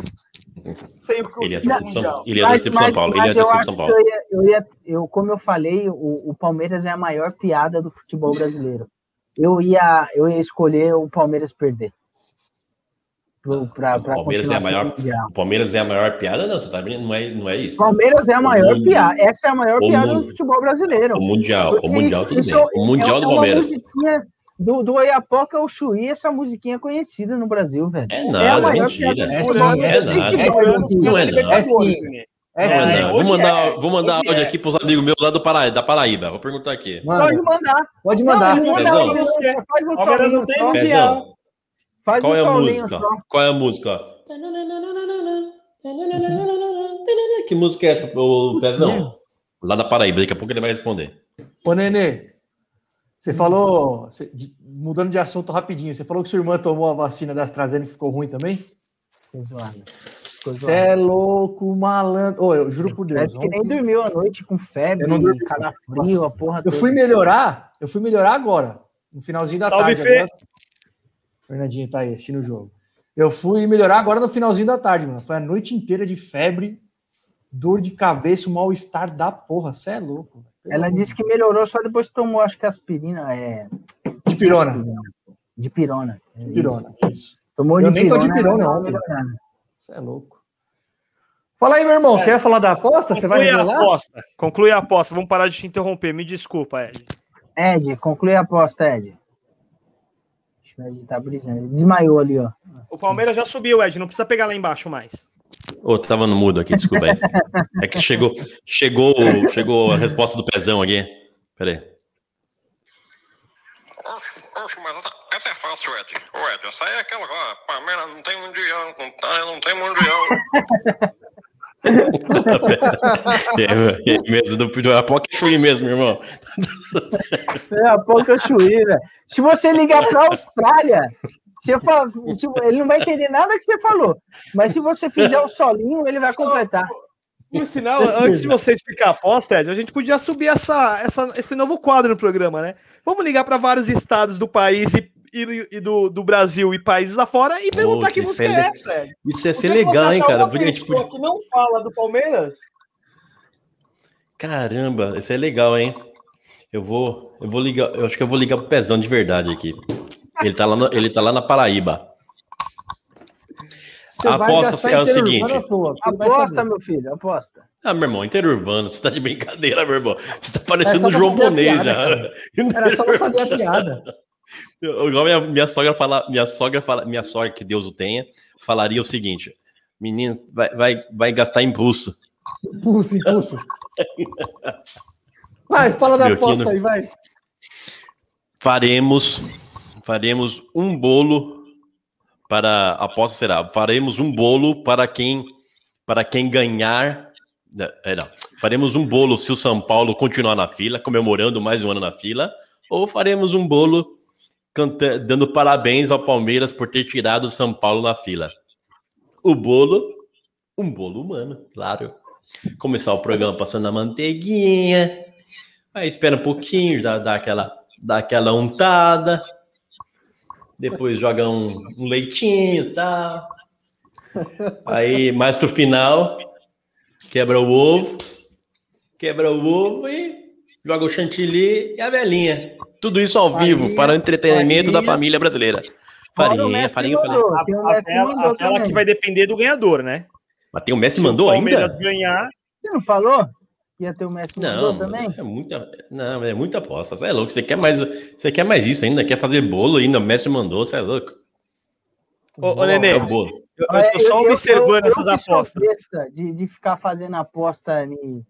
ele ia torcer São, ele ia torcer São Paulo. Ele ia torcer São Paulo. Eu ia, eu ia, eu, como eu falei, o, o Palmeiras é a maior piada do futebol brasileiro. Eu ia, eu ia escolher o Palmeiras perder. Pra, pra o, Palmeiras é a maior, o Palmeiras é a maior piada, não, você tá vendo? Não é, não é isso. Palmeiras é a maior mundo, piada. Essa é a maior piada mundo, do futebol brasileiro. O Mundial, o Mundial tudo bem. O Mundial é, do Palmeiras. Do, do Oiapoca ao Chuí, essa musiquinha é conhecida no Brasil, velho. É nada, é mentira. É, sim, é, nada. É sim, não é não. É sim. É, sim. É, vou mandar, vou mandar áudio é. aqui para os amigos meus lá do Paraíba, da Paraíba. Vou perguntar aqui. Pode mandar. Pode mandar. Não, manda Pezão. você. Faz um Palmeiras não tem mundial. Faz Qual um é a música? Só. Qual é a música? Que música é essa, o Pezão? Lá da Paraíba, daqui a pouco ele vai responder. Ô, Nenê, você falou, mudando de assunto rapidinho, você falou que sua irmã tomou a vacina da AstraZeneca que ficou ruim também? Você é louco, malandro. Oh, eu juro por Deus. É que nem dormiu à noite com febre, eu não dormi. calafrio, a porra Eu toda. fui melhorar, eu fui melhorar agora, no finalzinho da Salve, tarde. Fê. Agora... Fernandinho tá aí assistindo o jogo. Eu fui melhorar agora no finalzinho da tarde, mano. Foi a noite inteira de febre, dor de cabeça, mal-estar da porra. Você é louco. Ela disse que melhorou só depois que tomou, acho que aspirina. É... De pirona. De pirona. De pirona, isso. Tomou Eu de nem pirona, tô de pirona ontem. Você é louco. Fala aí, meu irmão. É. Você ia falar da aposta? Conclui você vai revelar? A aposta. Conclui a aposta. Vamos parar de te interromper. Me desculpa, Ed. Ed, conclui a aposta, Ed. O Ed tá brisando. Ele desmaiou ali, ó. O Palmeiras já subiu, Ed. Não precisa pegar lá embaixo mais. Ô, oh, tava no mudo aqui, desculpa aí. É que chegou, chegou, chegou a resposta do pezão aqui. Pera aí. Oxe, mas essa é fácil, Ed. Ô, Ed, essa aí é aquela lá. Palmeiras não tem mundial, não, tá, não tem mundial. é, é mesmo, do, do Apoca Chuí mesmo, irmão. É Apoca Chuí, velho. Se você ligar pra Austrália, você fala, ele não vai entender nada que você falou. Mas se você fizer o solinho, ele vai completar. Por sinal, antes de você explicar a aposta, Ed, a gente podia subir essa, essa, esse novo quadro no programa, né? Vamos ligar para vários estados do país e, e, e do, do, Brasil e países afora e perguntar que música é, é essa, Ed. Isso ia ser legal, hein, cara? Porque podia... que não fala do Palmeiras. Caramba, isso é legal, hein? Eu vou, eu vou ligar, eu acho que eu vou ligar pro Pezão de verdade aqui. Ele tá lá, no, ele tá lá na Paraíba. Você a aposta é o seguinte. Aposta, meu filho, aposta. Ah, meu irmão, interurbano, você tá de brincadeira, meu irmão. Você tá parecendo o João Bonet já. Era só fazer a piada. Igual minha, minha sogra fala, minha sogra fala, minha sogra, que Deus o tenha, falaria o seguinte: menino, vai, vai, vai gastar impulso. Impulso, impulso. vai, fala da aposta aí, vai. Faremos, faremos um bolo para a aposta será: faremos um bolo para quem para quem ganhar. É, não, faremos um bolo se o São Paulo continuar na fila, comemorando mais um ano na fila, ou faremos um bolo dando parabéns ao Palmeiras por ter tirado o São Paulo na fila. O bolo, um bolo humano, claro. Começar o programa passando a manteiguinha, aí espera um pouquinho, dá, dá aquela, dá aquela untada, depois joga um, um leitinho e tal. Aí, mais pro final, quebra o ovo, quebra o ovo e joga o chantilly e a velhinha. Tudo isso ao farinha, vivo, para o entretenimento farinha. da família brasileira. Farinha, farinha, farinha. A, a, vela, a vela que vai depender do ganhador, né? Mas tem o Messi mandou ainda? ganhar. Você não falou? Ia ter o Messi não, também? É muita, não, é muita aposta. Você é louco. Você quer mais, você quer mais isso ainda? Quer fazer bolo ainda? O Messi mandou, você é louco. Ô, ô Nenê, é bolo. Eu, eu tô só eu, observando eu, essas apostas. De, de ficar fazendo aposta em.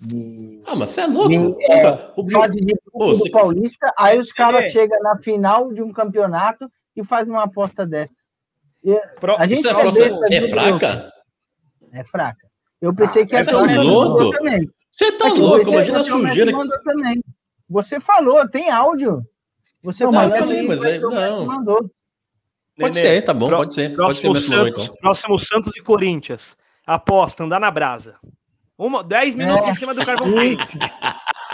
De, ah, mas você é louco? De, é, o de, oh, você... Paulista, aí os caras chegam na final de um campeonato e fazem uma aposta dessa. E, a gente é, é fraca? É fraca. Eu pensei que ia ter o Messi louco? também. Você tá louco, imagina a sujeira. Também. Você falou, tem áudio. Você não, mas, falei, mas é, não. Mandou. Pode Nenê, ser, tá bom, pode ser. Próximo, pode ser Santos, então. próximo Santos e Corinthians. Aposta, andar na brasa. Uma, dez minutos é. em cima do carvão quente.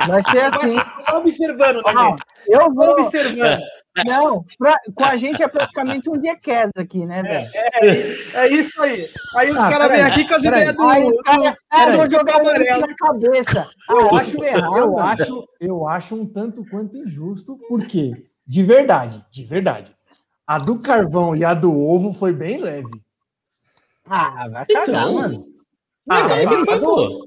Vai ser assim. Só observando, né, Eu vou. Só observando. Não, pra, com a gente é praticamente um dia queda aqui, né, velho? É, é, é, isso aí. Aí os ah, caras vêm aqui com as ideias do. Aí, do, cara, ah, vou jogar amarelo na cabeça. Ah, eu, acho, errado, eu, acho, eu acho um tanto quanto injusto, porque, de verdade, de verdade, a do carvão e a do ovo foi bem leve. Ah, vai cagar, então, mano. Ah, leve foi, pô.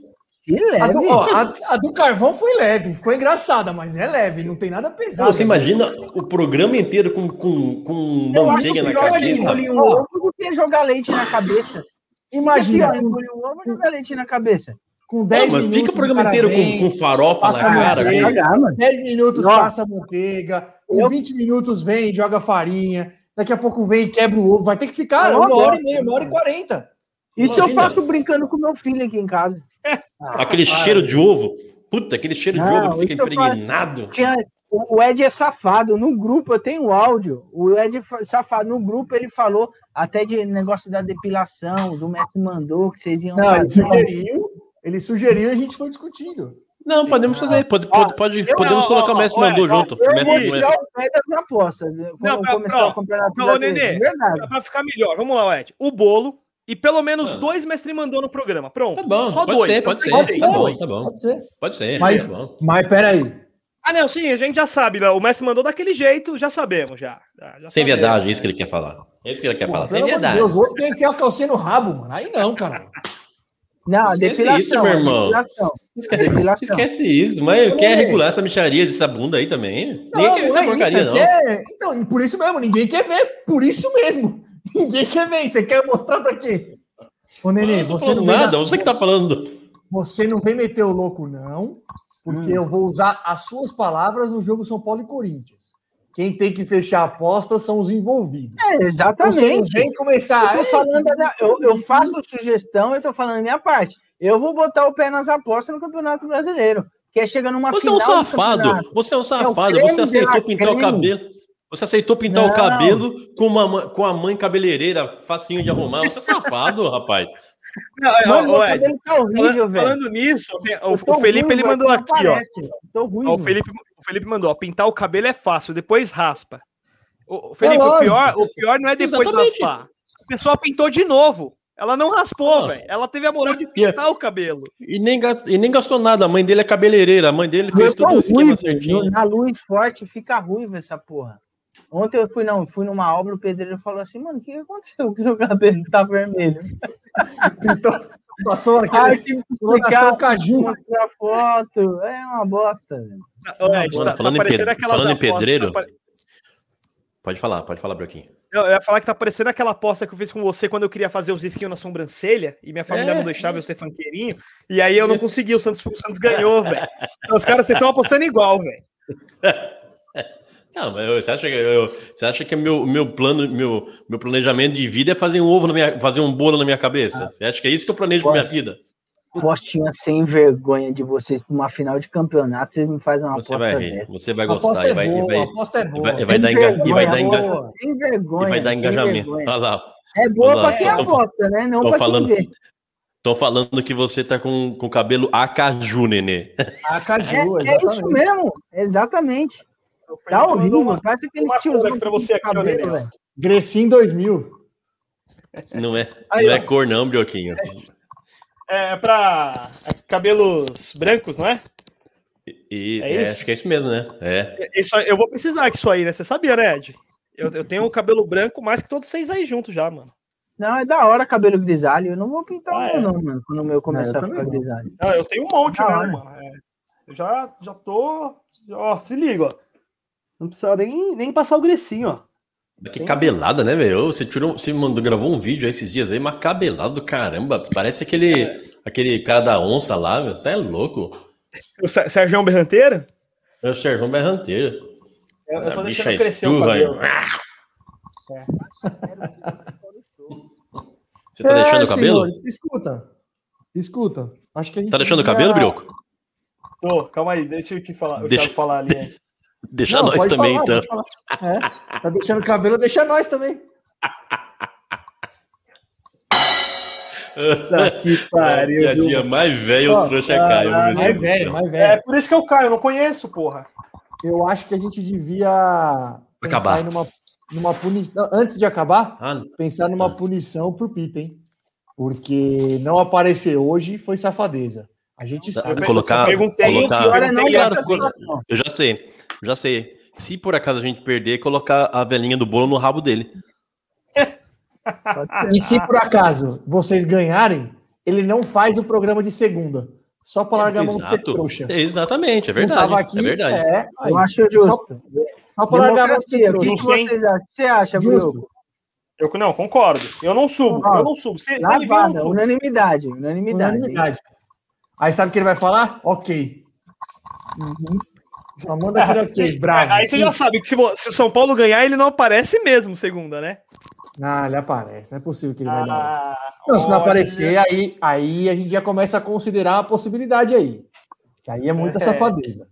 A do, ó, a, a do, carvão foi leve, ficou engraçada, mas é leve, não tem nada pesado. Você imagina o programa inteiro com, com, com manteiga na cabeça? Um ovo do que jogar leite na cabeça. Imagina. Engolir um ovo e jogar leite na cabeça. Com 10 não, minutos. Fica o programa inteiro com, com farofa na cara. Manteiga, 10 minutos Nossa. passa manteiga, com Eu... 20 minutos vem joga farinha, daqui a pouco vem e quebra o ovo. Vai ter que ficar uma hora e meia, uma hora e quarenta. Isso Imagina. eu faço brincando com meu filho aqui em casa. Ah, aquele cheiro de ovo. Puta, aquele cheiro não, de ovo que fica impregnado. Tinha, o Ed é safado. No grupo eu tenho áudio. O Ed é safado. No grupo ele falou até de negócio da depilação, do mestre mandou que vocês iam não, fazer. Ele sugeriu, ele sugeriu e a gente foi discutindo. Não, podemos fazer. Pode, pode, pode podemos colocar o mestre mandou junto. Eu vou tirar o pé das apostas. Não, pra, começar o campeonato. Não, Nenê, pra ficar melhor. Vamos lá, Ed. O bolo e pelo menos ah. dois mestre mandou no programa. Pronto. Tá bom, Só pode dois. Ser, pode, ser, pode ser, tá bom, tá bom. Pode ser. Pode ser. Mas, tá mas peraí. Ah, não, sim, a gente já sabe, né? o mestre mandou daquele jeito, já sabemos, já. já, Sem verdade, é isso que ele quer falar. É isso que ele quer Pô, falar, sem verdade. Deus, outro quer enfiar a calcinha no rabo, mano. Aí não, cara. Não, depilação. Isso, meu irmão. Depilação. Esquece, depilação. esquece isso, mas quer regular essa micharia dessa bunda aí também? Não, ninguém quer ver essa é porcaria, não. Quer... Então, por isso mesmo, ninguém quer ver. Por isso mesmo. Ninguém quer ver. Você quer mostrar pra quê? Ô, Nenê, não tô você falando não vem nada, na- você que tá falando. Você não vem meter o louco, não, porque Hum. eu vou usar as suas palavras no jogo São Paulo e Corinthians. Quem tem que fechar a aposta são os envolvidos. É, Você não exatamente. vem começar. Eu, tô falando eu, eu faço sugestão, eu tô falando a minha parte. Eu vou botar o pé nas apostas no Campeonato Brasileiro. Que é chega numa Você é um final do safado. Você é um safado. creme Você de aceitou pintar o creme. cabelo. Você aceitou pintar o Não. cabelo com, uma, ma- com a mãe cabeleireira, facinho de arrumar. Você é safado, rapaz. Não, Mano, ó, Ed, cabelo tá horrível, falando, velho. falando nisso, o, o Felipe ruivo, ele é mandou aqui, ó. aparece. Ruivo. Ó, o, Felipe, o Felipe mandou, ó, pintar o cabelo é fácil, depois raspa. O, o Felipe, o, lógico. pior, o pior não é depois Exatamente. de raspar. A pessoa pintou de novo. Ela não raspou, Ah. velho. Ela teve a moral de pintar o cabelo. E nem, gastou, e nem gastou nada. A mãe dele é cabeleireira. A mãe dele fez todo o esquema certinho. Na luz forte fica ruivo essa porra. Ontem eu fui, não, fui numa obra, o pedreiro falou assim, mano, o que aconteceu com o seu cabelo que tá vermelho? Pintou- passou aqui. Ah, que explicar, caju. mostrar foto. É uma bosta, Mano, tá- falando em falando apostas- pedreiro- tá Pode falar, pode falar, Broquinho. Eu ia falar que tá parecendo aquela aposta que eu fiz com você quando eu queria fazer os risquinhos na sobrancelha e minha família É, não deixava eu ser funkeirinho. E aí eu não consegui, o Santos, o Santos ganhou, velho. Então, os caras, vocês estão apostando igual, velho. Não, mas você acha que, eu, você acha que meu, meu plano, meu, meu planejamento de vida é fazer um ovo na minha, fazer um bolo na minha cabeça? Você acha que é isso que eu planejo pra minha vida? Postinha sem vergonha de vocês pra uma final de campeonato, vocês me fazem uma Você aposta vai rir, dessa. você vai aposta gostar e é vai, e boa, vai, aposta é e boa. vai, e vai Sem dar, enga, e vai dar, vergonha, enga, boa. Sem vergonha. e vai dar engajamento. vergonha. Olha lá, É boa pra quem tô- aposta, né? Não falando- quem vê. tô falando que você tá com, com cabelo acaju, nenê. A Caju, É, é isso mesmo, exatamente. Tá horrível, uma- parece aqueles aqui pra você aqui, ó. velho. Grecinho 2000. Não é, Aí, não é cor não, Brioquinho. É pra cabelos brancos, não é? E, É é, isso? acho que é isso mesmo, né? É. Isso, eu vou precisar disso aí, né? Você sabia, né, Ed? Eu, eu tenho o cabelo branco mais que todos vocês aí juntos já, mano. Não, é da hora cabelo grisalho. Eu não vou pintar Ah, o é? meu, não, mano. Quando o meu começar eu a também ficar grisalho. Não, eu tenho um monte hora. mano. É, eu já, já tô. Ó, se liga, ó. Não precisa nem, nem passar o grecinho, ó. Mas Que cabelada, né, velho? Você tirou, você mandou, gravou um vídeo aí esses dias aí, mas cabelado do caramba. Parece aquele, aquele cara da onça lá, meu. Você é louco. O Sé- Sérgio Berranteiro? É o Servão Berranteiro. Eu, eu tô deixando crescer o cabelo. Você tá deixando o cabelo? É, senhores, escuta. Escuta. Acho que a gente Tá deixando o cabelo, Brioco? Tô, calma aí, deixa eu te falar. Deixa- Deixa eu falar ali. Deixa Não, nós também, falar, então. É, tá deixando o cabelo, deixa nós também. Puta que pariu. Dia a viu? dia mais velho, o trouxa cai. meu Mais velho, mais É velho. por isso que eu caio, eu não conheço, porra. Eu acho que a gente devia pensar Acabar. numa, numa punição. Antes de acabar, Ah, pensar numa punição pro Pita, hein? Porque não aparecer hoje foi safadeza. A gente Tá, sabe. colocar- eu perguntei, colocar- não claro, essa essa claro. situação. eu já sei, já sei. Se por acaso a gente perder, colocar a velhinha do bolo no rabo dele. E se por acaso vocês ganharem, ele não faz o programa de segunda. Só para largar a mão de ser trouxa. Exatamente, é verdade. tava aqui, é verdade. É, aí, Eu acho justo. só para largar a mão de ser Democracia, o que, trouxa. que vocês acham? O que você acha. Bruno? Eu não, concordo. Eu não subo, Ó, eu não subo. Se, se ele vir, eu não Lavada, subo. unanimidade, unanimidade. Unanimidade. Aí sabe o que ele vai falar? Ok. Uhum. Só manda aquele ok, bravo. Aí você já sabe que se, se o São Paulo ganhar, ele não aparece mesmo, segunda, né? Não, ele aparece. Não é possível que ele vai dar essa. Ah, Não, se não aparecer, aí, aí a gente já começa a considerar a possibilidade aí. Que aí é muita É. safadeza.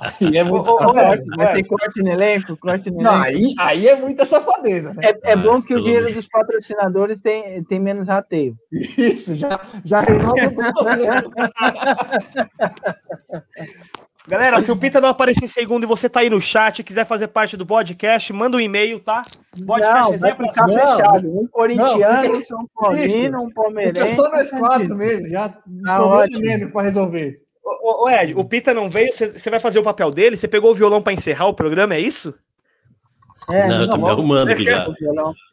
Aí é muita ô, safadeza. Vai ter corte no elenco, corte no Não, elenco. aí, aí é muita safadeza, né? É, é Ah, bom que o dinheiro dos patrocinadores tem, tem menos rateio. Isso, já, já renova tudo. Galera, se o Pita não aparecer em segundo e você tá aí no chat e quiser fazer parte do podcast, manda um e-mail, tá? Podcast Não, vai resenha pra- ficar Não, fechado. Um corintiano, não, um São Paulino, um Fica palmeirense. só nós quatro mesmo, já Tá problema ótimo. menos para resolver. Ô, ô, Ed, o Pita não veio, você vai fazer o papel dele? Você pegou o violão pra encerrar o programa, é isso? É, não, eu tô me arrumando aqui já.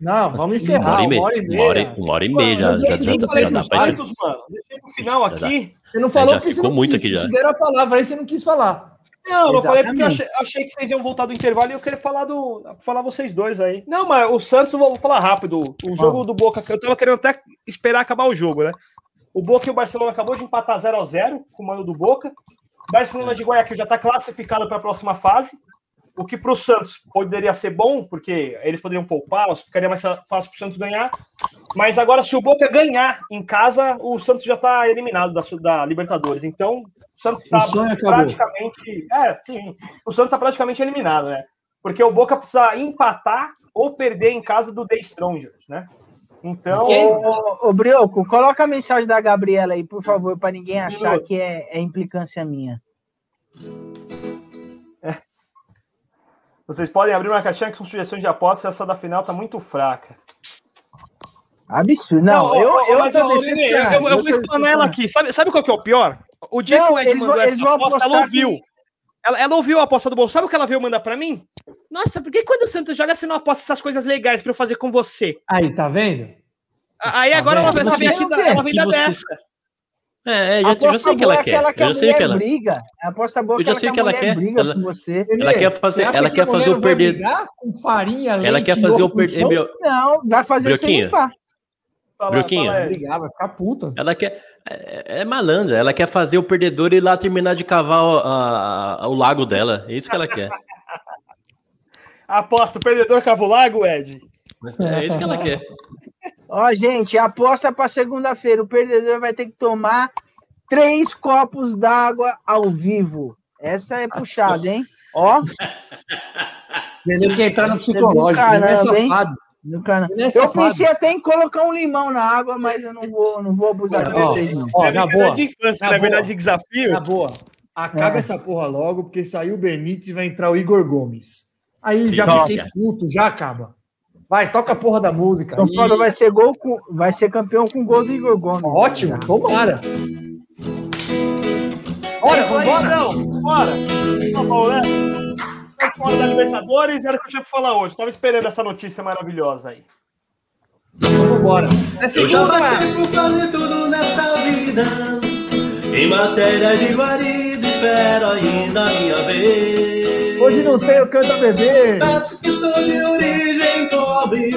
Não, vamos Uma encerrar, hora e uma meia. hora e Uma hora, meia. e- uma hora e meia já, Mano, já, eu já, nem já, falei já dá dos pra vários, gente. mano. Deixei pro final Já aqui. Você não falou já porque você ficou não muito quis, aqui já. Deram a palavra aí, você não quis falar. Não, não falei porque eu achei, achei, que vocês iam voltar do intervalo e eu queria falar do. falar vocês dois aí. Não, mas o Santos, vou falar rápido. O jogo do Boca, eu tava querendo até esperar acabar o jogo, né? O Boca e o Barcelona acabou de empatar 0 a 0 com o mano do Boca. Barcelona de Guayaquil já está classificado para a próxima fase. O que para o Santos poderia ser bom, porque eles poderiam poupar, ficaria mais fácil para o Santos ganhar. Mas agora, se o Boca ganhar em casa, o Santos já está eliminado da, da, Libertadores. Então, o Santos está praticamente. É, sim. O Santos está praticamente eliminado, né? Porque o Boca precisa empatar ou perder em casa do The Strongers, né? Então. Ô, ô, Brioco, coloca a mensagem da Gabriela aí, por favor, para ninguém achar que é, é implicância minha. Vocês podem abrir uma caixinha com sugestões de apostas, essa da final tá muito fraca. Absurdo. Não, não eu, eu, mas, eu, eu, eu, eu vou explanar ela aqui. Sabe, sabe qual que é o pior? O dia não, que o Ed mandou vão, essa aposta, ela ouviu. Que... Ela, ela, ouviu a aposta do bolso. Sabe o que ela veio mandar para mim? Nossa, por que quando o Santos joga você não aposta essas coisas legais para eu fazer com você? Aí, tá vendo? Aí tá agora vendo? ela, vem da, ela vem da dessa. É, eu, eu já sei o que ela quer. Eu já sei o que ela briga. A aposta boa eu já sei o que ela quer. Ela, ela quer fazer, ela quer fazer o perder. Com farinha, ela quer fazer o perder. Não, vai fazer sem limpar. Brioquinha. Vai ficar puta. Ela quer. É, é, malandra, ela quer fazer o perdedor e ir lá terminar de cavar o, a, a, o lago dela. É isso que ela quer. Aposta, o perdedor cava o lago, Ed? É isso que ela quer. Ó, gente, aposta para segunda-feira. O perdedor vai ter que tomar três copos d'água ao vivo. Essa é puxada, hein? Ó. Ele quer entrar no psicológico. Caramba, é safado. É eu pensei até em colocar um limão na água, mas eu não vou, não vou abusar de vocês, não. Ó, na boa. De infância, na, na verdade, de desafio. Na boa. Acaba é. essa porra logo, porque saiu o Benítez e vai entrar o Igor Gomes. Aí já fiquei puto, já acaba. Vai, toca a porra da música. São Paulo vai ser gol com, vai ser campeão com gol do Igor Gomes. Ótimo, tomara. Olha, vambora. Então, bora. São Paulo, né? fora da Libertadores, era o que eu tinha pra falar hoje. Tava esperando essa notícia maravilhosa aí. Vamos embora. Eu já passei por quase tudo nessa vida. Em matéria de guarida, espero ainda a minha vez. Hoje não tenho canta bebê. Peço que estou de origem pobre.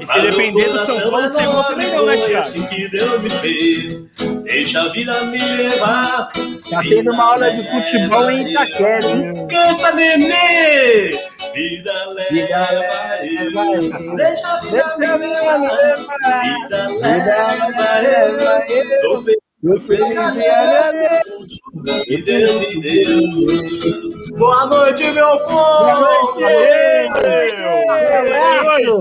E se depender do São Paulo, você gol também não, né, Thiago? Assim que Deus me fez, deixa a vida me levar. Tá tendo uma aula de futebol em Itaquera, hein? Canta, nenê! Vida leva, vida leva deixa a vida me levar. Vida leva eu, sou feliz. Me deu. Boa noite, meu povo! Boa noite!